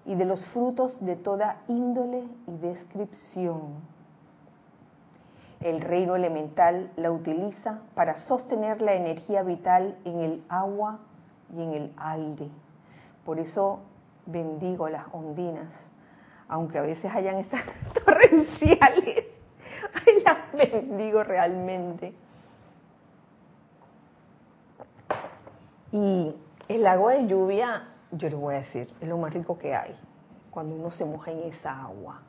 y de los frutos de toda índole y descripción. El reino elemental la utiliza para sostener la energía vital en el agua y en el aire. Por eso bendigo las ondinas aunque a veces hayan esas torrenciales, las bendigo realmente. Y el agua de lluvia, yo les voy a decir, es lo más rico que hay, cuando uno se moja en esa agua.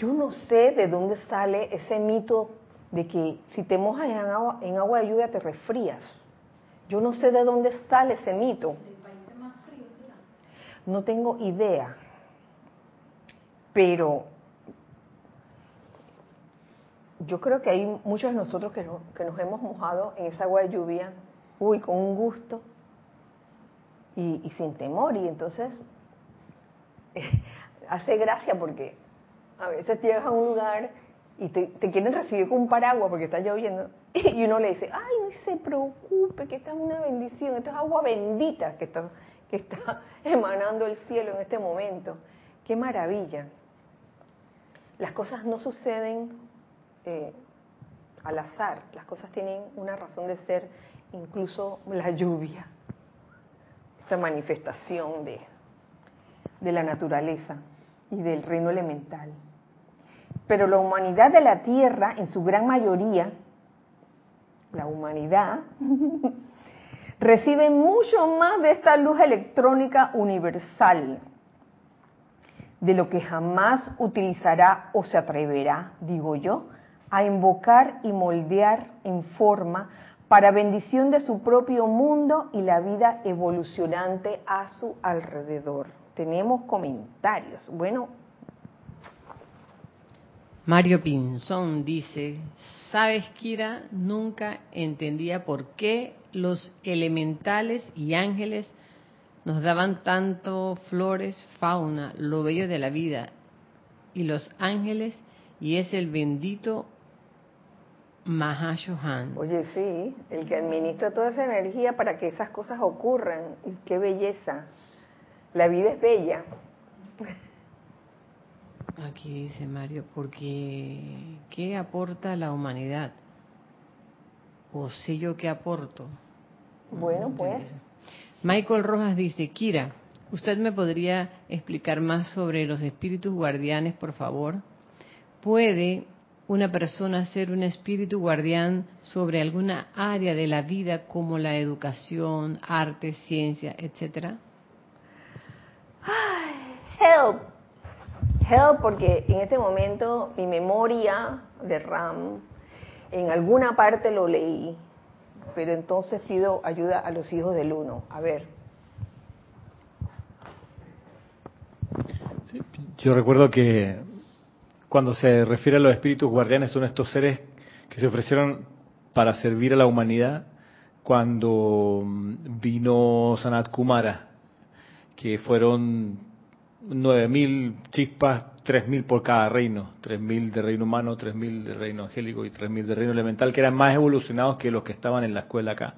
Yo no sé de dónde sale ese mito de que si te mojas en agua, de lluvia te resfrías. Yo no sé de dónde sale ese mito. No tengo idea pero yo creo que hay muchos de nosotros que, nos hemos mojado en esa agua de lluvia, uy, con un gusto y, sin temor. Y entonces hace gracia porque a veces llegas a un lugar y te, quieren recibir con un paraguas porque está lloviendo y uno le dice, ay, no se preocupe, que esta es una bendición, esto es agua bendita que está, emanando el cielo en este momento. Qué maravilla las cosas no suceden eh, al azar, las cosas tienen una razón de ser, incluso la lluvia, esta manifestación de la naturaleza y del reino elemental. Pero la humanidad de la Tierra, en su gran mayoría, la humanidad, recibe mucho más de esta luz electrónica universal, de lo que jamás utilizará o se atreverá, digo yo, a invocar y moldear en forma para bendición de su propio mundo y la vida evolucionante a su alrededor. Tenemos comentarios. Bueno. Mario Pinzón dice, sabes Kira, nunca entendía por qué los elementales y ángeles nos daban tanto flores, fauna, lo bello de la vida, y los ángeles, y es el bendito Mahashohan. Oye, sí, el que administra toda esa energía para que esas cosas ocurran, y qué belleza. La vida es bella. Aquí dice Mario, porque ¿qué aporta la humanidad? ¿O sé yo qué aporto? Bueno, pues Michael Rojas dice, Kira, ¿usted me podría explicar más sobre los espíritus guardianes, por favor? ¿Puede una persona ser un espíritu guardián sobre alguna área de la vida como la educación, arte, ciencia, etcétera? Help. Help porque en este momento mi memoria de RAM en alguna parte lo leí pero entonces pido ayuda a los hijos del uno. A ver. yo recuerdo que cuando se refiere a los espíritus guardianes son estos seres que se ofrecieron para servir a la humanidad cuando vino Sanat Kumara, que fueron 9.000 chispas 3.000 por cada reino, 3.000 de reino humano, 3.000 de reino angélico y 3.000 de reino elemental, que eran más evolucionados que los que estaban en la escuela acá.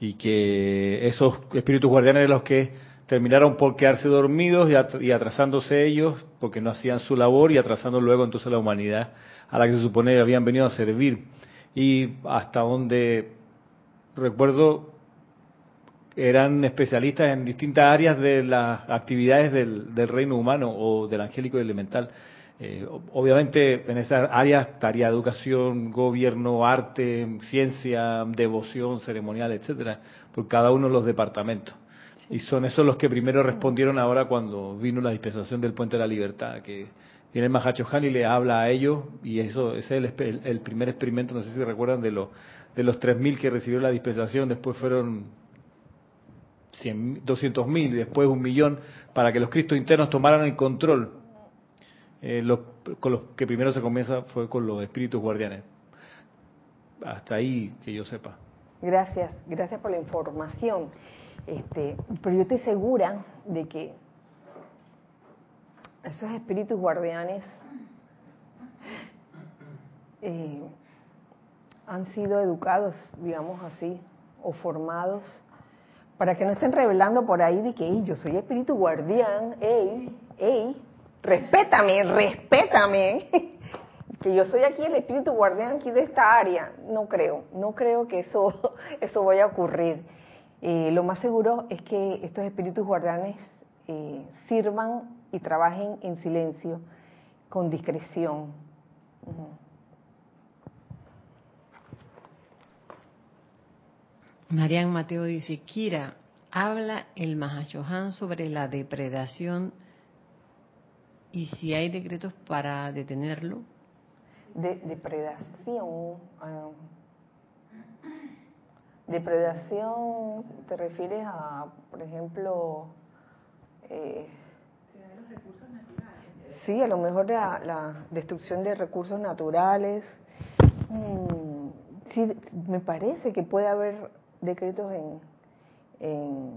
Y que esos espíritus guardianes eran los que terminaron por quedarse dormidos y atrasándose ellos, porque no hacían su labor y atrasando luego entonces la humanidad a la que se supone habían venido a servir. Y hasta donde recuerdo eran especialistas en distintas áreas de las actividades del, reino humano o del angélico y elemental. Eh, obviamente en esas áreas estaría educación, gobierno, arte, ciencia, devoción, ceremonial, etcétera, por cada uno de los departamentos. Y son esos los que primero respondieron ahora cuando vino la dispensación del Puente de la Libertad, que viene el y le habla a ellos, y eso ese es el, el, primer experimento, no sé si recuerdan, de, los de los 3.000 que recibieron la dispensación, después fueron 200 mil y después un millón, para que los Cristos internos tomaran el control. Eh, con los que primero se comienza fue con los espíritus guardianes. Hasta ahí que yo sepa. Gracias, gracias por la información. Este, pero yo estoy segura de que esos espíritus guardianes eh, han sido educados, digamos así, o formados para que no estén revelando por ahí de que yo soy espíritu guardián, ey, ey, respétame, respétame, que yo soy aquí el espíritu guardián aquí de esta área. No creo, no creo que eso, eso vaya a ocurrir. Eh, lo más seguro es que estos espíritus guardianes eh, sirvan y trabajen en silencio, con discreción. Marian Mateo dice, Kira, habla el Mahashohan sobre la depredación y si hay decretos para detenerlo. De, depredación. Ah, depredación, ¿te refieres a, por ejemplo, eh, sí, a lo mejor la, la destrucción de recursos naturales? Mm, sí, me parece que puede haber decretos en, en,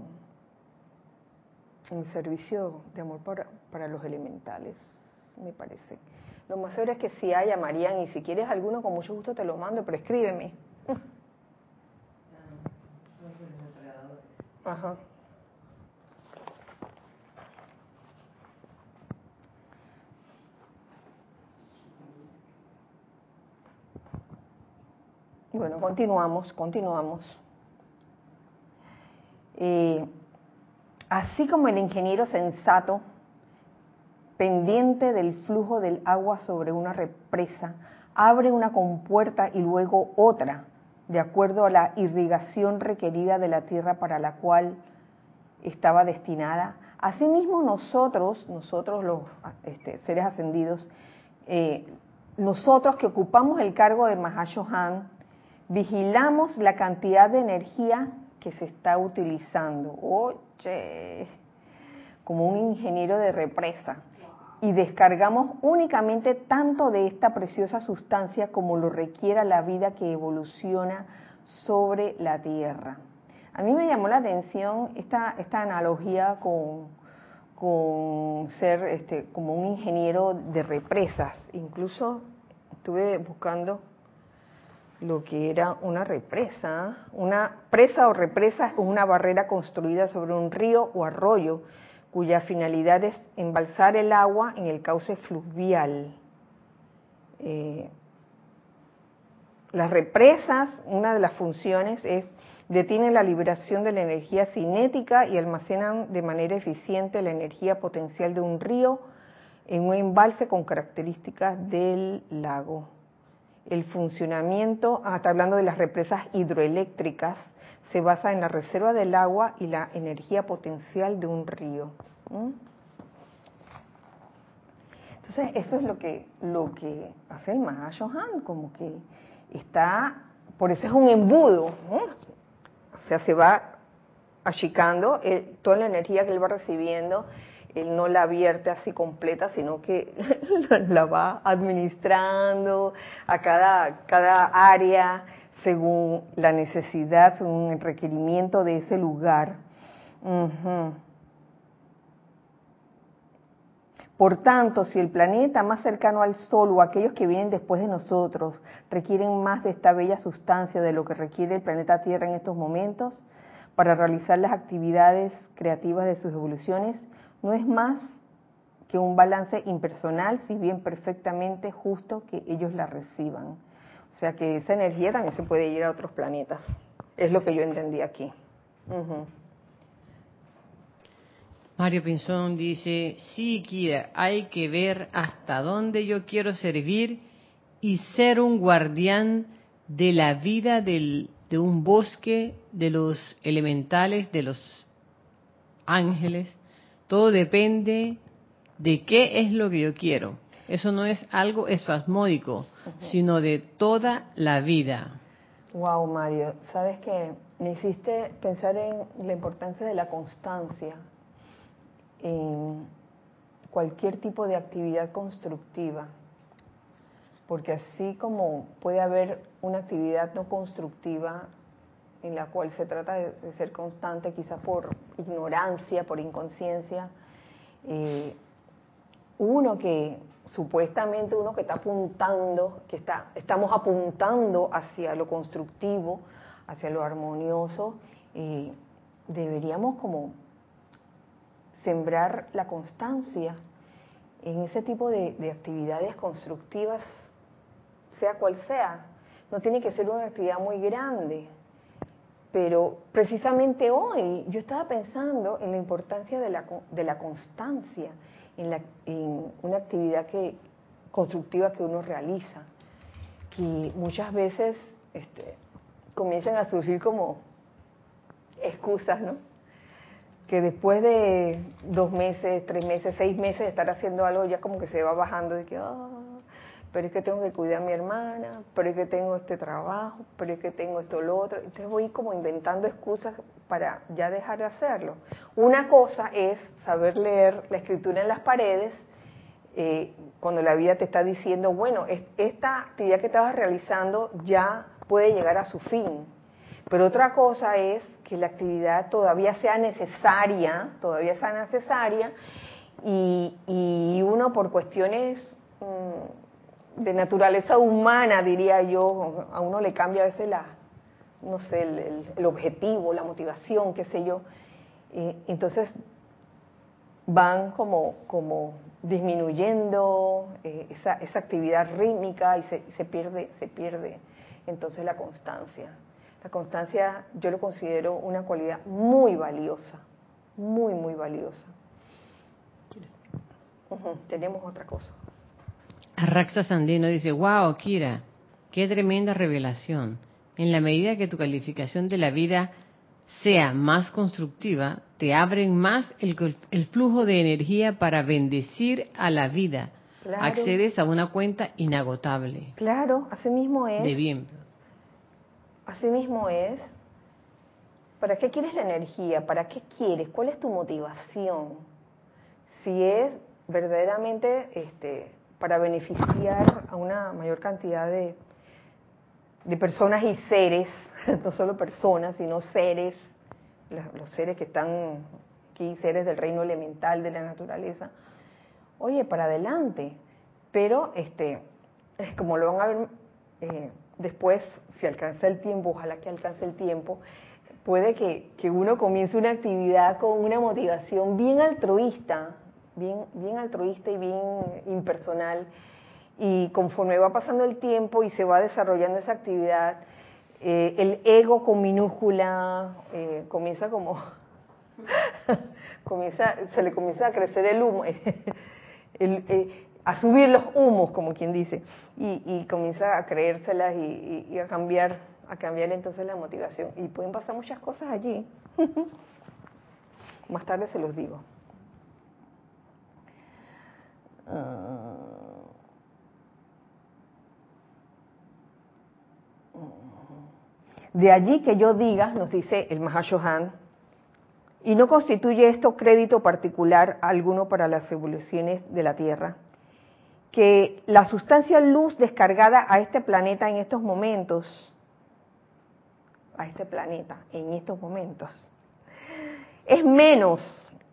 en servicio de amor para, para, los elementales, me parece. Lo más seguro es que si haya, Marían, y si quieres alguno, con mucho gusto te lo mando, pero escríbeme. Ajá. Bueno, continuamos, continuamos. Así como el ingeniero sensato, pendiente del flujo del agua sobre una represa, abre una compuerta y luego otra de acuerdo a la irrigación requerida de la tierra para la cual estaba destinada. Asimismo nosotros, nosotros los este, seres ascendidos, eh, nosotros que ocupamos el cargo de Mahashohan, vigilamos la cantidad de energía que se está utilizando. Oye, como un ingeniero de represa. Y descargamos únicamente tanto de esta preciosa sustancia como lo requiera la vida que evoluciona sobre la Tierra. A mí me llamó la atención esta, esta analogía con, con ser este, como un ingeniero de represas. Incluso estuve buscando lo que era una represa. Una presa o represa es una barrera construida sobre un río o arroyo cuya finalidad es embalsar el agua en el cauce fluvial. Eh, las represas, una de las funciones es detienen la liberación de la energía cinética y almacenan de manera eficiente la energía potencial de un río en un embalse con características del lago. El funcionamiento, ah, está hablando de las represas hidroeléctricas, se basa en la reserva del agua y la energía potencial de un río. Entonces, eso es lo que, lo que hace el Mahashohan, como que está, por eso es un embudo, o sea, se va achicando eh, toda la energía que él va recibiendo, él no la vierte así completa, sino que la va administrando a cada, cada área según la necesidad, según el requerimiento de ese lugar. Por tanto, si el planeta más cercano al Sol o aquellos que vienen después de nosotros requieren más de esta bella sustancia de lo que requiere el planeta Tierra en estos momentos para realizar las actividades creativas de sus evoluciones, no es más que un balance impersonal, si bien perfectamente justo que ellos la reciban. O sea que esa energía también se puede ir a otros planetas. Es lo que yo entendí aquí. Mario Pinzón dice, sí, Kira, hay que ver hasta dónde yo quiero servir y ser un guardián de la vida del, de un bosque, de los elementales, de los ángeles. Todo depende de qué es lo que yo quiero. Eso no es algo espasmódico, sino de toda la vida. Wow, Mario, sabes que me hiciste pensar en la importancia de la constancia en cualquier tipo de actividad constructiva, porque así como puede haber una actividad no constructiva en la cual se trata de, ser constante, quizá por ignorancia, por inconsciencia, eh, uno que supuestamente uno que está apuntando, que está, estamos apuntando hacia lo constructivo, hacia lo armonioso, eh, deberíamos como sembrar la constancia en ese tipo de, actividades constructivas, sea cual sea. No tiene que ser una actividad muy grande, pero precisamente hoy yo estaba pensando en la importancia de la, de la constancia en, la, en una actividad que, constructiva que uno realiza, que muchas veces este, comienzan a surgir como excusas, ¿no? que después de dos meses, tres meses, seis meses de estar haciendo algo, ya como que se va bajando de que, ah, pero es que tengo que cuidar a mi hermana, pero es que tengo este trabajo, pero es que tengo esto lo otro. Entonces voy como inventando excusas para ya dejar de hacerlo. Una cosa es saber leer la escritura en las paredes, eh, cuando la vida te está diciendo, bueno, esta actividad que estabas realizando ya puede llegar a su fin. Pero otra cosa es que la actividad todavía sea necesaria, todavía sea necesaria, y, uno por cuestiones mm, de naturaleza humana, diría yo, a uno le cambia a veces la, no sé, el, objetivo, la motivación, qué sé yo. entonces van como, como disminuyendo eh, esa, esa, actividad rítmica y se, se, pierde, se pierde entonces la constancia. La constancia yo lo considero una cualidad muy valiosa, muy, muy valiosa. tenemos otra cosa. Arraxa Sandino dice, wow, Kira, qué tremenda revelación. En la medida que tu calificación de la vida sea más constructiva, te abren más el, el flujo de energía para bendecir a la vida. Accedes a una cuenta inagotable. Claro, así mismo es. De bien. Así mismo es. ¿Para qué quieres la energía? ¿Para qué quieres? ¿Cuál es tu motivación? Si es verdaderamente este, para beneficiar a una mayor cantidad de, de personas y seres, no solo personas, sino seres, los seres que están aquí, seres del reino elemental de la naturaleza, oye, para adelante. Pero, este, como lo van a ver eh, después, si alcanza el tiempo, ojalá que alcance el tiempo, puede que, que, uno comience una actividad con una motivación bien altruista, bien, bien altruista y bien impersonal. Y conforme va pasando el tiempo y se va desarrollando esa actividad, eh, el ego con minúscula eh, comienza como, comienza, se le comienza a crecer el humo, eh, a subir los humos, como quien dice, y, comienza a creérselas y, a cambiar, a cambiar entonces la motivación. Y pueden pasar muchas cosas allí. Más tarde se los digo. Ah. De allí que yo diga, nos dice el Mahashohan, y no constituye esto crédito particular alguno para las evoluciones de la Tierra, que la sustancia luz descargada a este planeta en estos momentos, a este planeta en estos momentos, es menos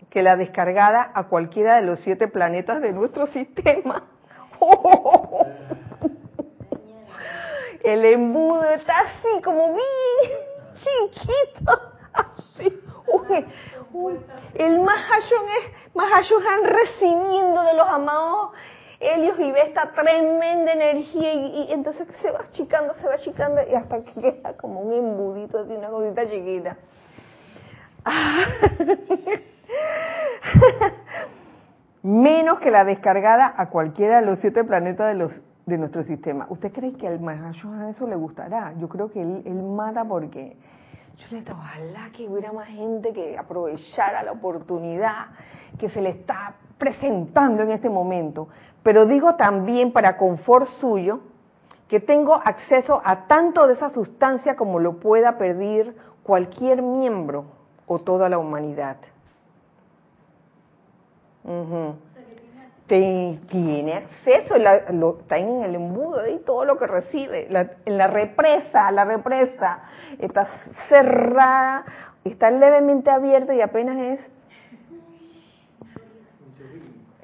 que la descargada a cualquiera de los siete planetas de nuestro sistema. El embudo está así como bien chiquito, así. el Mahashon es Mahashohan recibiendo de los amados Helios y ve esta tremenda energía y, entonces se va achicando, se va achicando y hasta que queda como un embudito así, una cosita chiquita. Menos que la descargada a cualquiera de los siete planetas de los de nuestro sistema. ¿Usted cree que al a eso le gustará? Yo creo que él, él mata porque yo le digo, ojalá que hubiera más gente que aprovechara la oportunidad que se le está presentando en este momento. Pero digo también para confort suyo que tengo acceso a tanto de esa sustancia como lo pueda pedir cualquier miembro o toda la humanidad tiene acceso, lo, está en el embudo y todo lo que recibe. en la represa, la represa está cerrada, está levemente abierta y apenas es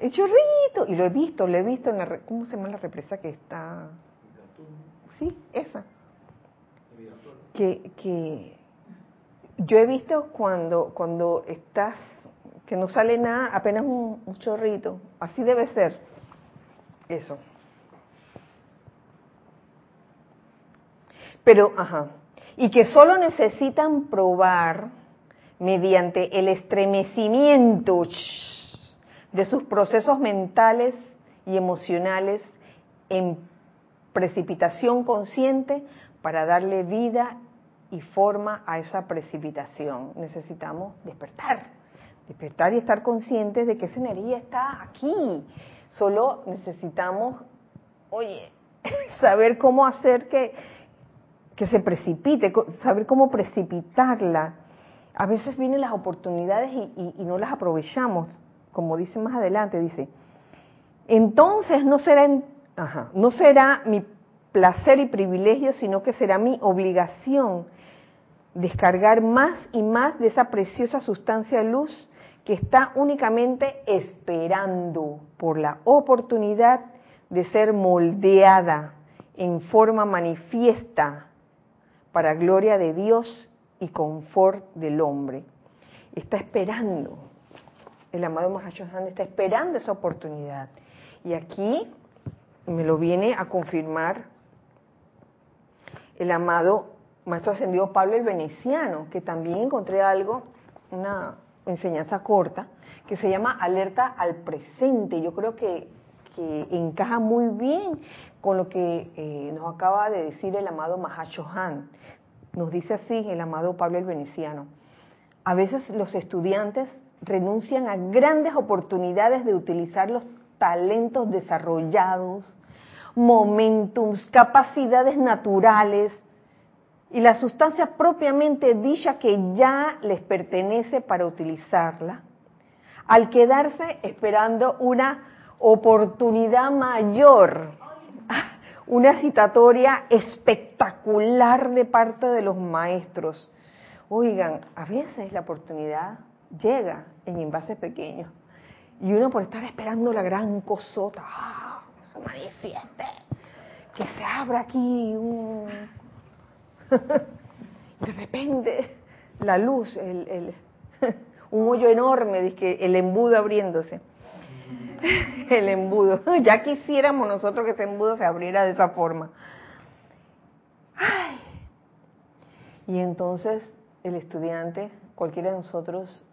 el chorrito. Y lo he visto, lo he visto en la, ¿cómo se llama la represa que está? Sí, esa. Que, que yo he visto cuando, cuando estás que no sale nada, apenas un, chorrito. Así debe ser. Eso. Pero, ajá. Y que solo necesitan probar mediante el estremecimiento de sus procesos mentales y emocionales en precipitación consciente para darle vida y forma a esa precipitación. Necesitamos despertar despertar y estar conscientes de que esa energía está aquí. Solo necesitamos, oye, saber cómo hacer que, que se precipite, saber cómo precipitarla. A veces vienen las oportunidades y, no las aprovechamos, como dice más adelante, dice, entonces no será, no será mi placer y privilegio, sino que será mi obligación descargar más y más de esa preciosa sustancia luz que está únicamente esperando por la oportunidad de ser moldeada en forma manifiesta para gloria de Dios y confort del hombre. Está esperando, el amado Mahashohan está esperando esa oportunidad. Y aquí me lo viene a confirmar el amado Maestro Ascendido Pablo el Veneciano, que también encontré algo, una enseñanza corta que se llama alerta al presente. Yo creo que, que encaja muy bien con lo que eh, nos acaba de decir el amado Han. Nos dice así el amado Pablo el Veneciano. A veces los estudiantes renuncian a grandes oportunidades de utilizar los talentos desarrollados, momentums, capacidades naturales y la sustancia propiamente dicha que ya les pertenece para utilizarla, al quedarse esperando una oportunidad mayor, una citatoria espectacular de parte de los maestros. Oigan, a veces la oportunidad llega en envases pequeños y uno por estar esperando la gran cosota, ¡ah! que se abra aquí un... de repente la luz, el, un hoyo enorme, el embudo abriéndose. el embudo. Ya quisiéramos nosotros que ese embudo se abriera de esa forma. Y entonces el estudiante, cualquiera de nosotros,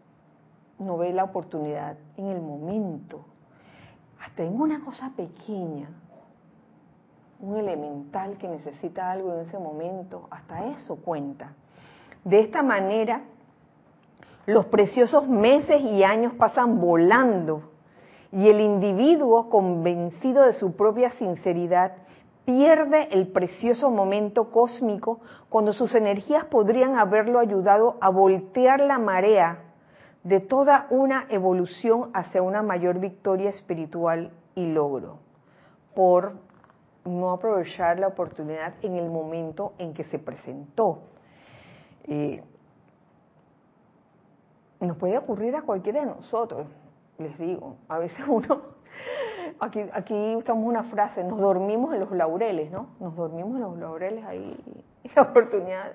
no ve la oportunidad en el momento. Hasta en una cosa pequeña, un elemental que necesita algo en ese momento, hasta eso cuenta. De esta manera, los preciosos meses y años pasan volando y el individuo, convencido de su propia sinceridad, pierde el precioso momento cósmico cuando sus energías podrían haberlo ayudado a voltear la marea de toda una evolución hacia una mayor victoria espiritual y logro, por no aprovechar la oportunidad en el momento en que se presentó. Nos puede ocurrir a cualquiera de nosotros les digo, a veces uno, aquí, aquí usamos una frase, nos dormimos en los laureles, ¿no? Nos dormimos en los laureles ahí, la oportunidad,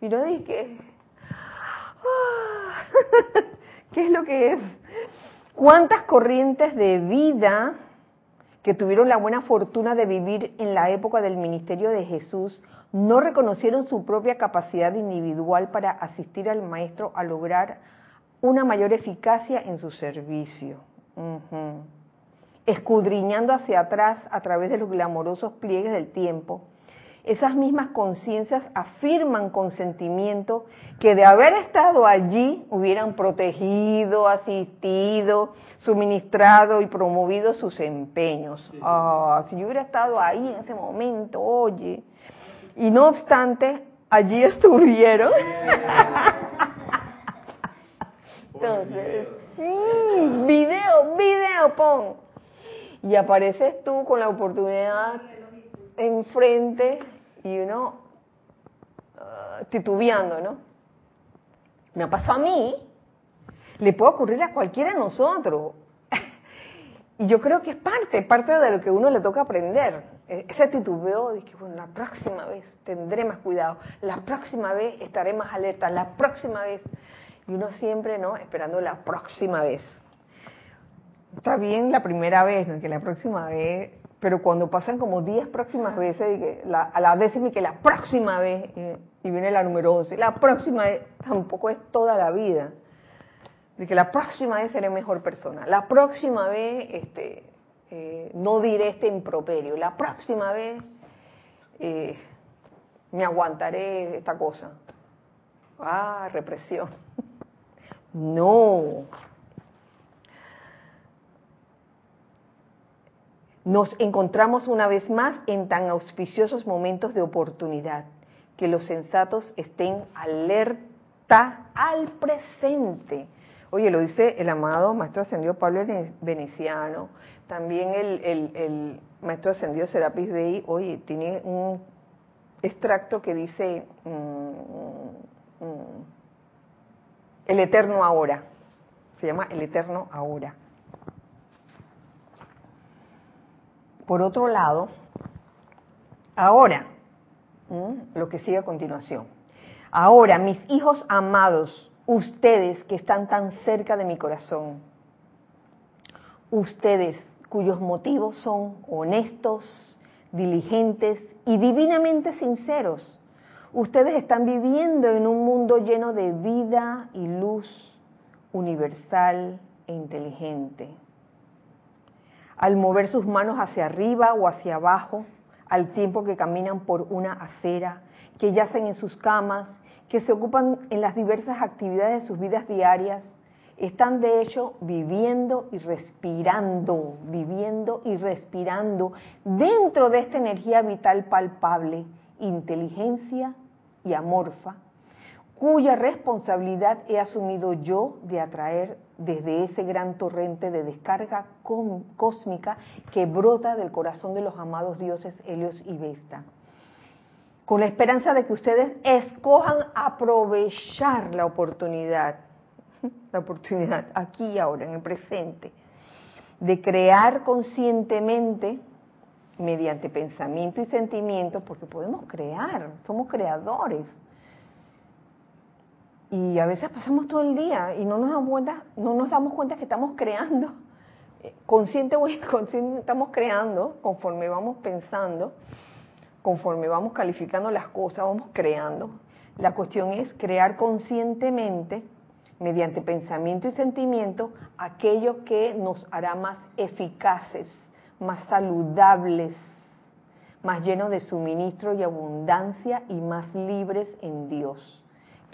y no dije, ¿qué es lo que es? ¿Cuántas corrientes de vida que tuvieron la buena fortuna de vivir en la época del ministerio de Jesús no reconocieron su propia capacidad individual para asistir al Maestro a lograr una mayor eficacia en su servicio. Escudriñando hacia atrás a través de los glamorosos pliegues del tiempo, esas mismas conciencias afirman con sentimiento que de haber estado allí hubieran protegido, asistido, suministrado y promovido sus empeños. Ah, si yo hubiera estado ahí en ese momento, oye. Y no obstante, allí estuvieron. Entonces, sí, video, video, pon. Y apareces tú con la oportunidad enfrente y uno uh, titubeando, ¿no? Me pasó a mí, le puede ocurrir a cualquiera de nosotros. y yo creo que es parte, parte de lo que uno le toca aprender. E, ese titubeo de que, bueno, la próxima vez tendré más cuidado, la próxima vez estaré más alerta, la próxima vez y uno siempre, ¿no? Esperando la próxima vez. Está bien la primera vez, ¿no? Que la próxima vez, pero cuando pasan como 10 próximas veces, la, a la décima y que la próxima vez, y, viene la número 11, la próxima vez, tampoco es toda la vida. De que la próxima vez seré mejor persona. La próxima vez, este, eh, no diré este improperio. La próxima vez, eh, me aguantaré esta cosa. Ah, represión. No. Nos encontramos una vez más en tan auspiciosos momentos de oportunidad que los sensatos estén alerta al presente. Oye, lo dice el amado Maestro Ascendido Pablo Veneciano, también el, Maestro Ascendido Serapis Bey, oye, tiene un extracto que dice, mm, mm, el eterno ahora. Se llama el eterno ahora. Por otro lado, ahora, lo que sigue a continuación. Ahora, mis hijos amados, ustedes que están tan cerca de mi corazón, ustedes cuyos motivos son honestos, diligentes y divinamente sinceros, Ustedes están viviendo en un mundo lleno de vida y luz universal e inteligente. Al mover sus manos hacia arriba o hacia abajo, al tiempo que caminan por una acera, que yacen en sus camas, que se ocupan en las diversas actividades de sus vidas diarias, están de hecho viviendo y respirando, viviendo y respirando dentro de esta energía vital palpable, inteligencia y amorfa, cuya responsabilidad he asumido yo de atraer desde ese gran torrente de descarga cósmica que brota del corazón de los amados dioses Helios y Vesta. Con la esperanza de que ustedes escojan aprovechar la oportunidad, la oportunidad aquí y ahora, en el presente, de crear conscientemente mediante pensamiento y sentimiento, porque podemos crear, somos creadores y a veces pasamos todo el día y no nos damos cuenta, no nos damos cuenta que estamos creando, eh, consciente o inconsciente estamos creando conforme vamos pensando, conforme vamos calificando las cosas, vamos creando. La cuestión es crear conscientemente, mediante pensamiento y sentimiento, aquello que nos hará más eficaces, más saludables, más llenos de suministro y abundancia y más libres en Dios.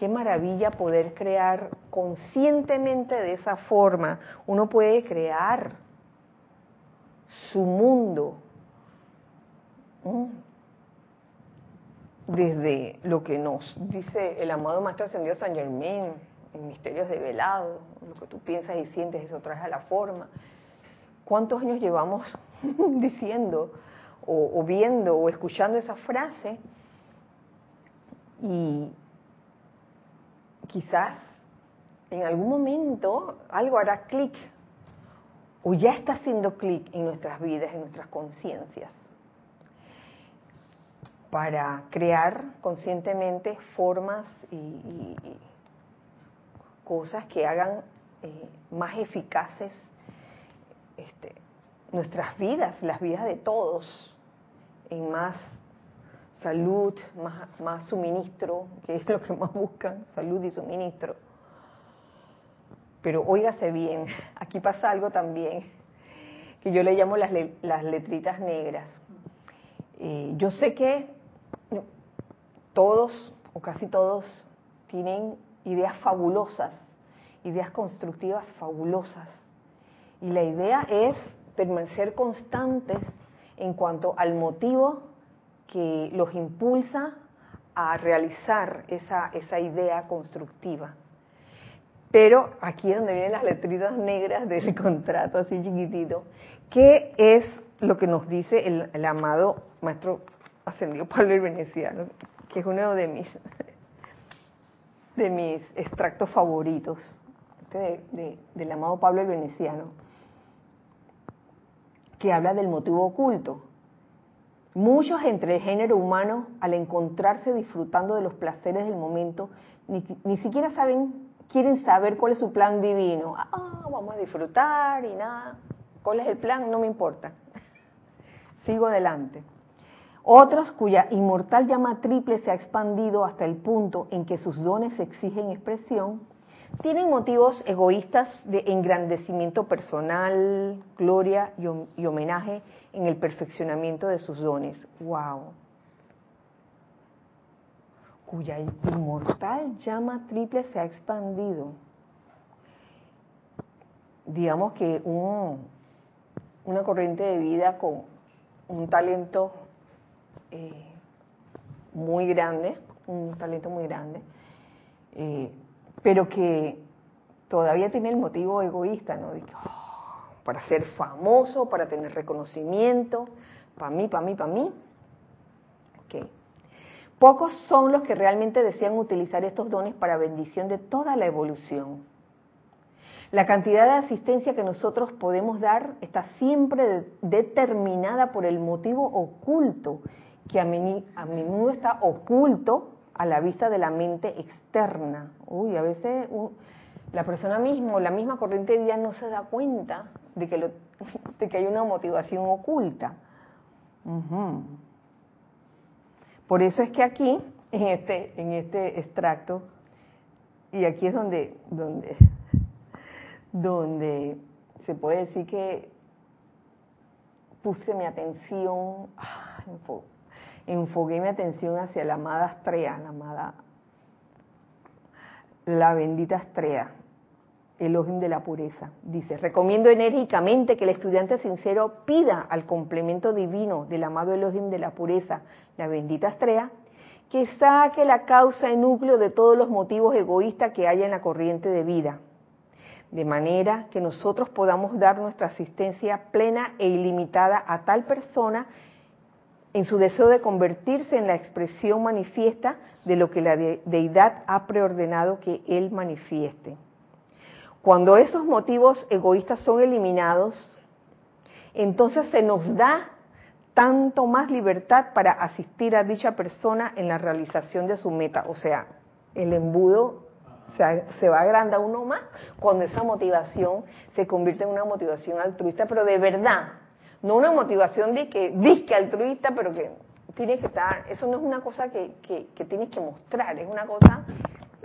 Qué maravilla poder crear conscientemente de esa forma. Uno puede crear su mundo desde lo que nos dice el amado Maestro Ascendido San Germain en Misterios de Velado, lo que tú piensas y sientes, eso trae a la forma. ¿Cuántos años llevamos diciendo o, o viendo o escuchando esa frase? Y quizás en algún momento algo hará clic o ya está haciendo clic en nuestras vidas, en nuestras conciencias, para crear conscientemente formas y, cosas que hagan eh, más eficaces este, nuestras vidas, las vidas de todos, en más salud, más, más suministro, que es lo que más buscan, salud y suministro. Pero óigase bien, aquí pasa algo también, que yo le llamo las, las letritas negras. Eh, yo sé que todos o casi todos tienen ideas fabulosas, ideas constructivas fabulosas. Y la idea es permanecer constantes en cuanto al motivo que los impulsa a realizar esa, esa idea constructiva. Pero aquí es donde vienen las letritas negras del contrato, así chiquitito. ¿Qué es lo que nos dice el, amado maestro ascendido Pablo el Veneciano? Que es uno de mis, de mis extractos favoritos, este del amado Pablo el Veneciano, que habla del motivo oculto. Muchos entre el género humano, al encontrarse disfrutando de los placeres del momento, ni, siquiera saben, quieren saber cuál es su plan divino. Ah, vamos a disfrutar y nada. ¿Cuál es el plan? No me importa. Sigo adelante. Otros cuya inmortal llama triple se ha expandido hasta el punto en que sus dones exigen expresión, tienen motivos egoístas de engrandecimiento personal, gloria y, homenaje en el perfeccionamiento de sus dones. ¡Wow! Cuya inmortal llama triple se ha expandido. Digamos que una corriente de vida con un talento eh, muy grande, un talento muy grande, eh, pero que todavía tiene el motivo egoísta, ¿no? Oh, para ser famoso, para tener reconocimiento, para mí, para mí, para mí. Pocos son los que realmente desean utilizar estos dones para bendición de toda la evolución. La cantidad de asistencia que nosotros podemos dar está siempre determinada por el motivo oculto, que a menudo está oculto a la vista de la mente externa. Uy, a veces la persona misma la misma corriente de vida no se da cuenta de que, lo, de que hay una motivación oculta. Por eso es que aquí, en este, en este extracto, y aquí es donde, donde, donde se puede decir que puse mi atención, ah, enfoqué mi atención hacia la amada Astrea, la amada, la bendita Astrea, Elohim de la pureza. Dice, recomiendo enérgicamente que el estudiante sincero pida al complemento divino del amado Elohim de la pureza, la bendita Astrea, que saque la causa y núcleo de todos los motivos egoístas que haya en la corriente de vida, de manera que nosotros podamos dar nuestra asistencia plena e ilimitada a tal persona en su deseo de convertirse en la expresión manifiesta de lo que la deidad ha preordenado que él manifieste. Cuando esos motivos egoístas son eliminados, entonces se nos da tanto más libertad para asistir a dicha persona en la realización de su meta. O sea, el embudo se, va agranda uno más cuando esa motivación se convierte en una motivación altruista, pero de verdad, no una motivación de que disque altruista, pero que tiene que estar, eso no es una cosa que, que, que tienes que mostrar, es una cosa,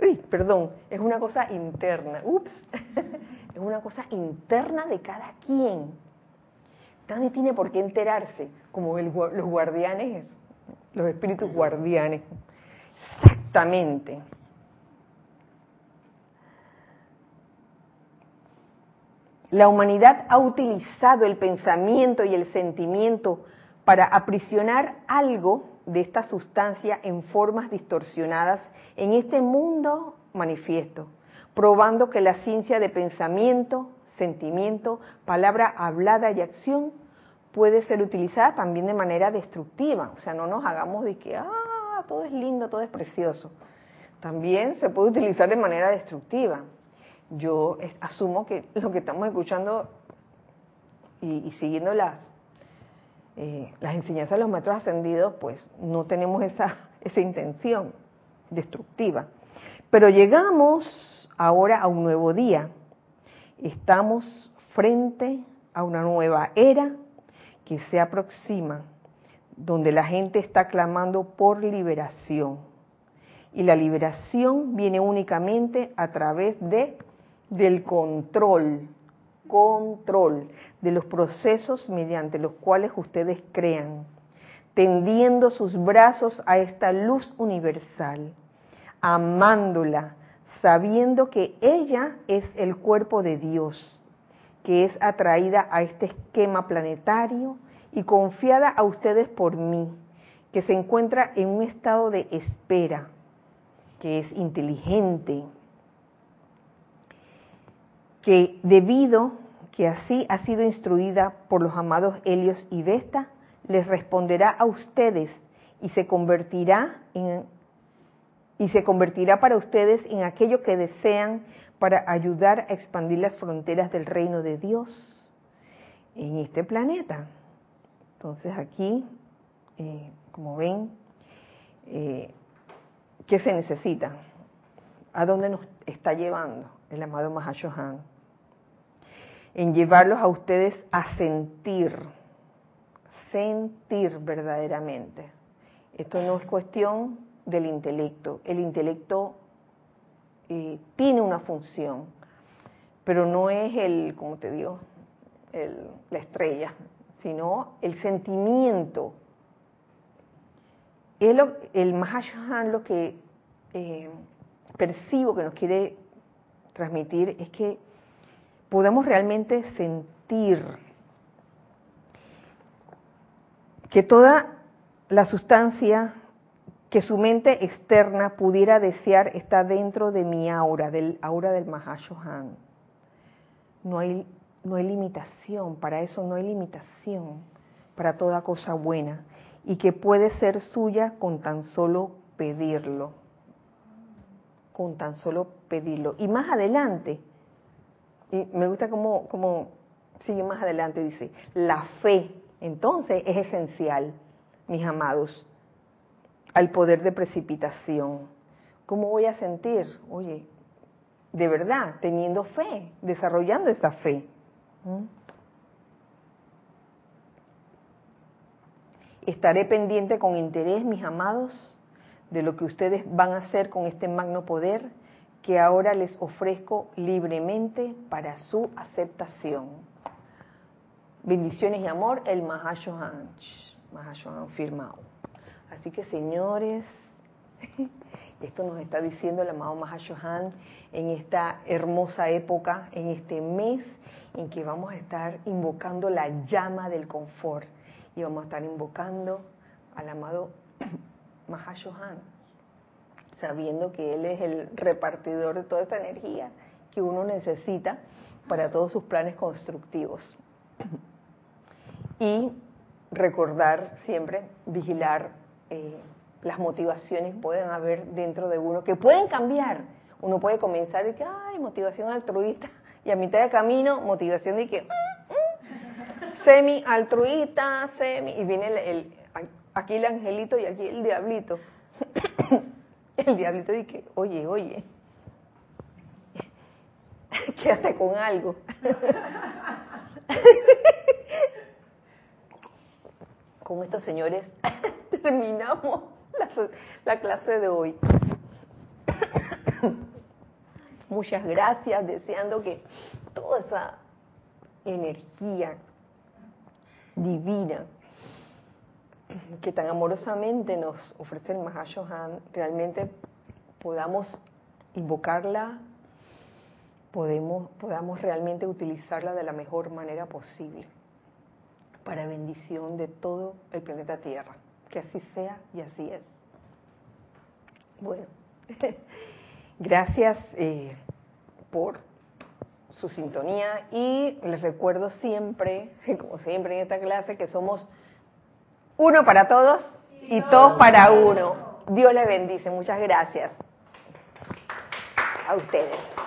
uy, perdón, es una cosa interna, ups, es una cosa interna de cada quien Nadie tiene por qué enterarse, como los guardianes, los espíritus guardianes. Exactamente. La humanidad ha utilizado el pensamiento y el sentimiento para aprisionar algo de esta sustancia en formas distorsionadas en este mundo manifiesto, probando que la ciencia de pensamiento, sentimiento, palabra hablada y acción puede ser utilizada también de manera destructiva. O sea, no nos hagamos de que, ah, todo es lindo, todo es precioso. También se puede utilizar de manera destructiva. Yo asumo que lo que estamos escuchando y, siguiendo las, eh, las enseñanzas de los maestros ascendidos, pues no tenemos esa, intención destructiva. Pero llegamos ahora a un nuevo día Estamos frente a una nueva era que se aproxima, donde la gente está clamando por liberación. Y la liberación viene únicamente a través de del control, control de los procesos mediante los cuales ustedes crean, tendiendo sus brazos a esta luz universal, amándola, sabiendo que ella es el cuerpo de Dios, que es atraída a este esquema planetario y confiada a ustedes por mí, que se encuentra en un estado de espera, que es inteligente, que debido que así ha sido instruida por los amados Helios y Vesta, les responderá a ustedes y se convertirá en y se convertirá para ustedes en aquello que desean para ayudar a expandir las fronteras del reino de Dios en este planeta. Entonces aquí, eh, como ven, eh, ¿qué se necesita? ¿A dónde nos está llevando el amado Mahashohan? En llevarlos a ustedes a sentir, sentir verdaderamente. Esto no es cuestión del intelecto. El intelecto eh, tiene una función, pero no es el, como te digo, la estrella, sino el sentimiento. El, el Mahashohan lo que eh, percibo que nos quiere transmitir es que podemos realmente sentir que toda la sustancia que su mente externa pudiera desear está dentro de mi aura, del aura del Mahashohan. No hay, no hay limitación, para eso no hay limitación, para toda cosa buena, y que puede ser suya con tan solo pedirlo, con tan solo pedirlo. Y más adelante, y me gusta cómo, cómo sigue más adelante, dice, la fe, entonces es esencial, mis amados al poder de precipitación. ¿Cómo voy a sentir? Oye, de verdad, teniendo fe, desarrollando esa fe. ¿Mm? Estaré pendiente con interés, mis amados, de lo que ustedes van a hacer con este magno poder que ahora les ofrezco libremente para su aceptación. bendiciones y amor, el Mahashohan. Mahashohan firmado. Así que señores, esto nos está diciendo el amado Mahashohan en esta hermosa época, en este mes en que vamos a estar invocando la llama del confort y vamos a estar invocando al amado Mahashohan, sabiendo que Él es el repartidor de toda esa energía que uno necesita para todos sus planes constructivos. Y recordar siempre, vigilar eh, las motivaciones que pueden haber dentro de uno, que pueden cambiar. Uno puede comenzar de que, ay, motivación altruista, y a mitad de camino, motivación de que, mm, mm, semi altruista, semi, y viene el, aquí el angelito y aquí el diablito. el diablito dice, oye, oye, quédate con algo. con estos señores terminamos la, clase de hoy. Muchas gracias, deseando que toda esa energía divina que tan amorosamente nos ofrece el Mahashohan, realmente podamos invocarla, podemos, podamos realmente utilizarla de la mejor manera posible para bendición de todo el planeta Tierra. Que así sea y así es. Bueno, gracias eh, por su sintonía y les recuerdo siempre, como siempre en esta clase, que somos uno para todos y todos para uno. Dios les bendice. Muchas gracias. A ustedes.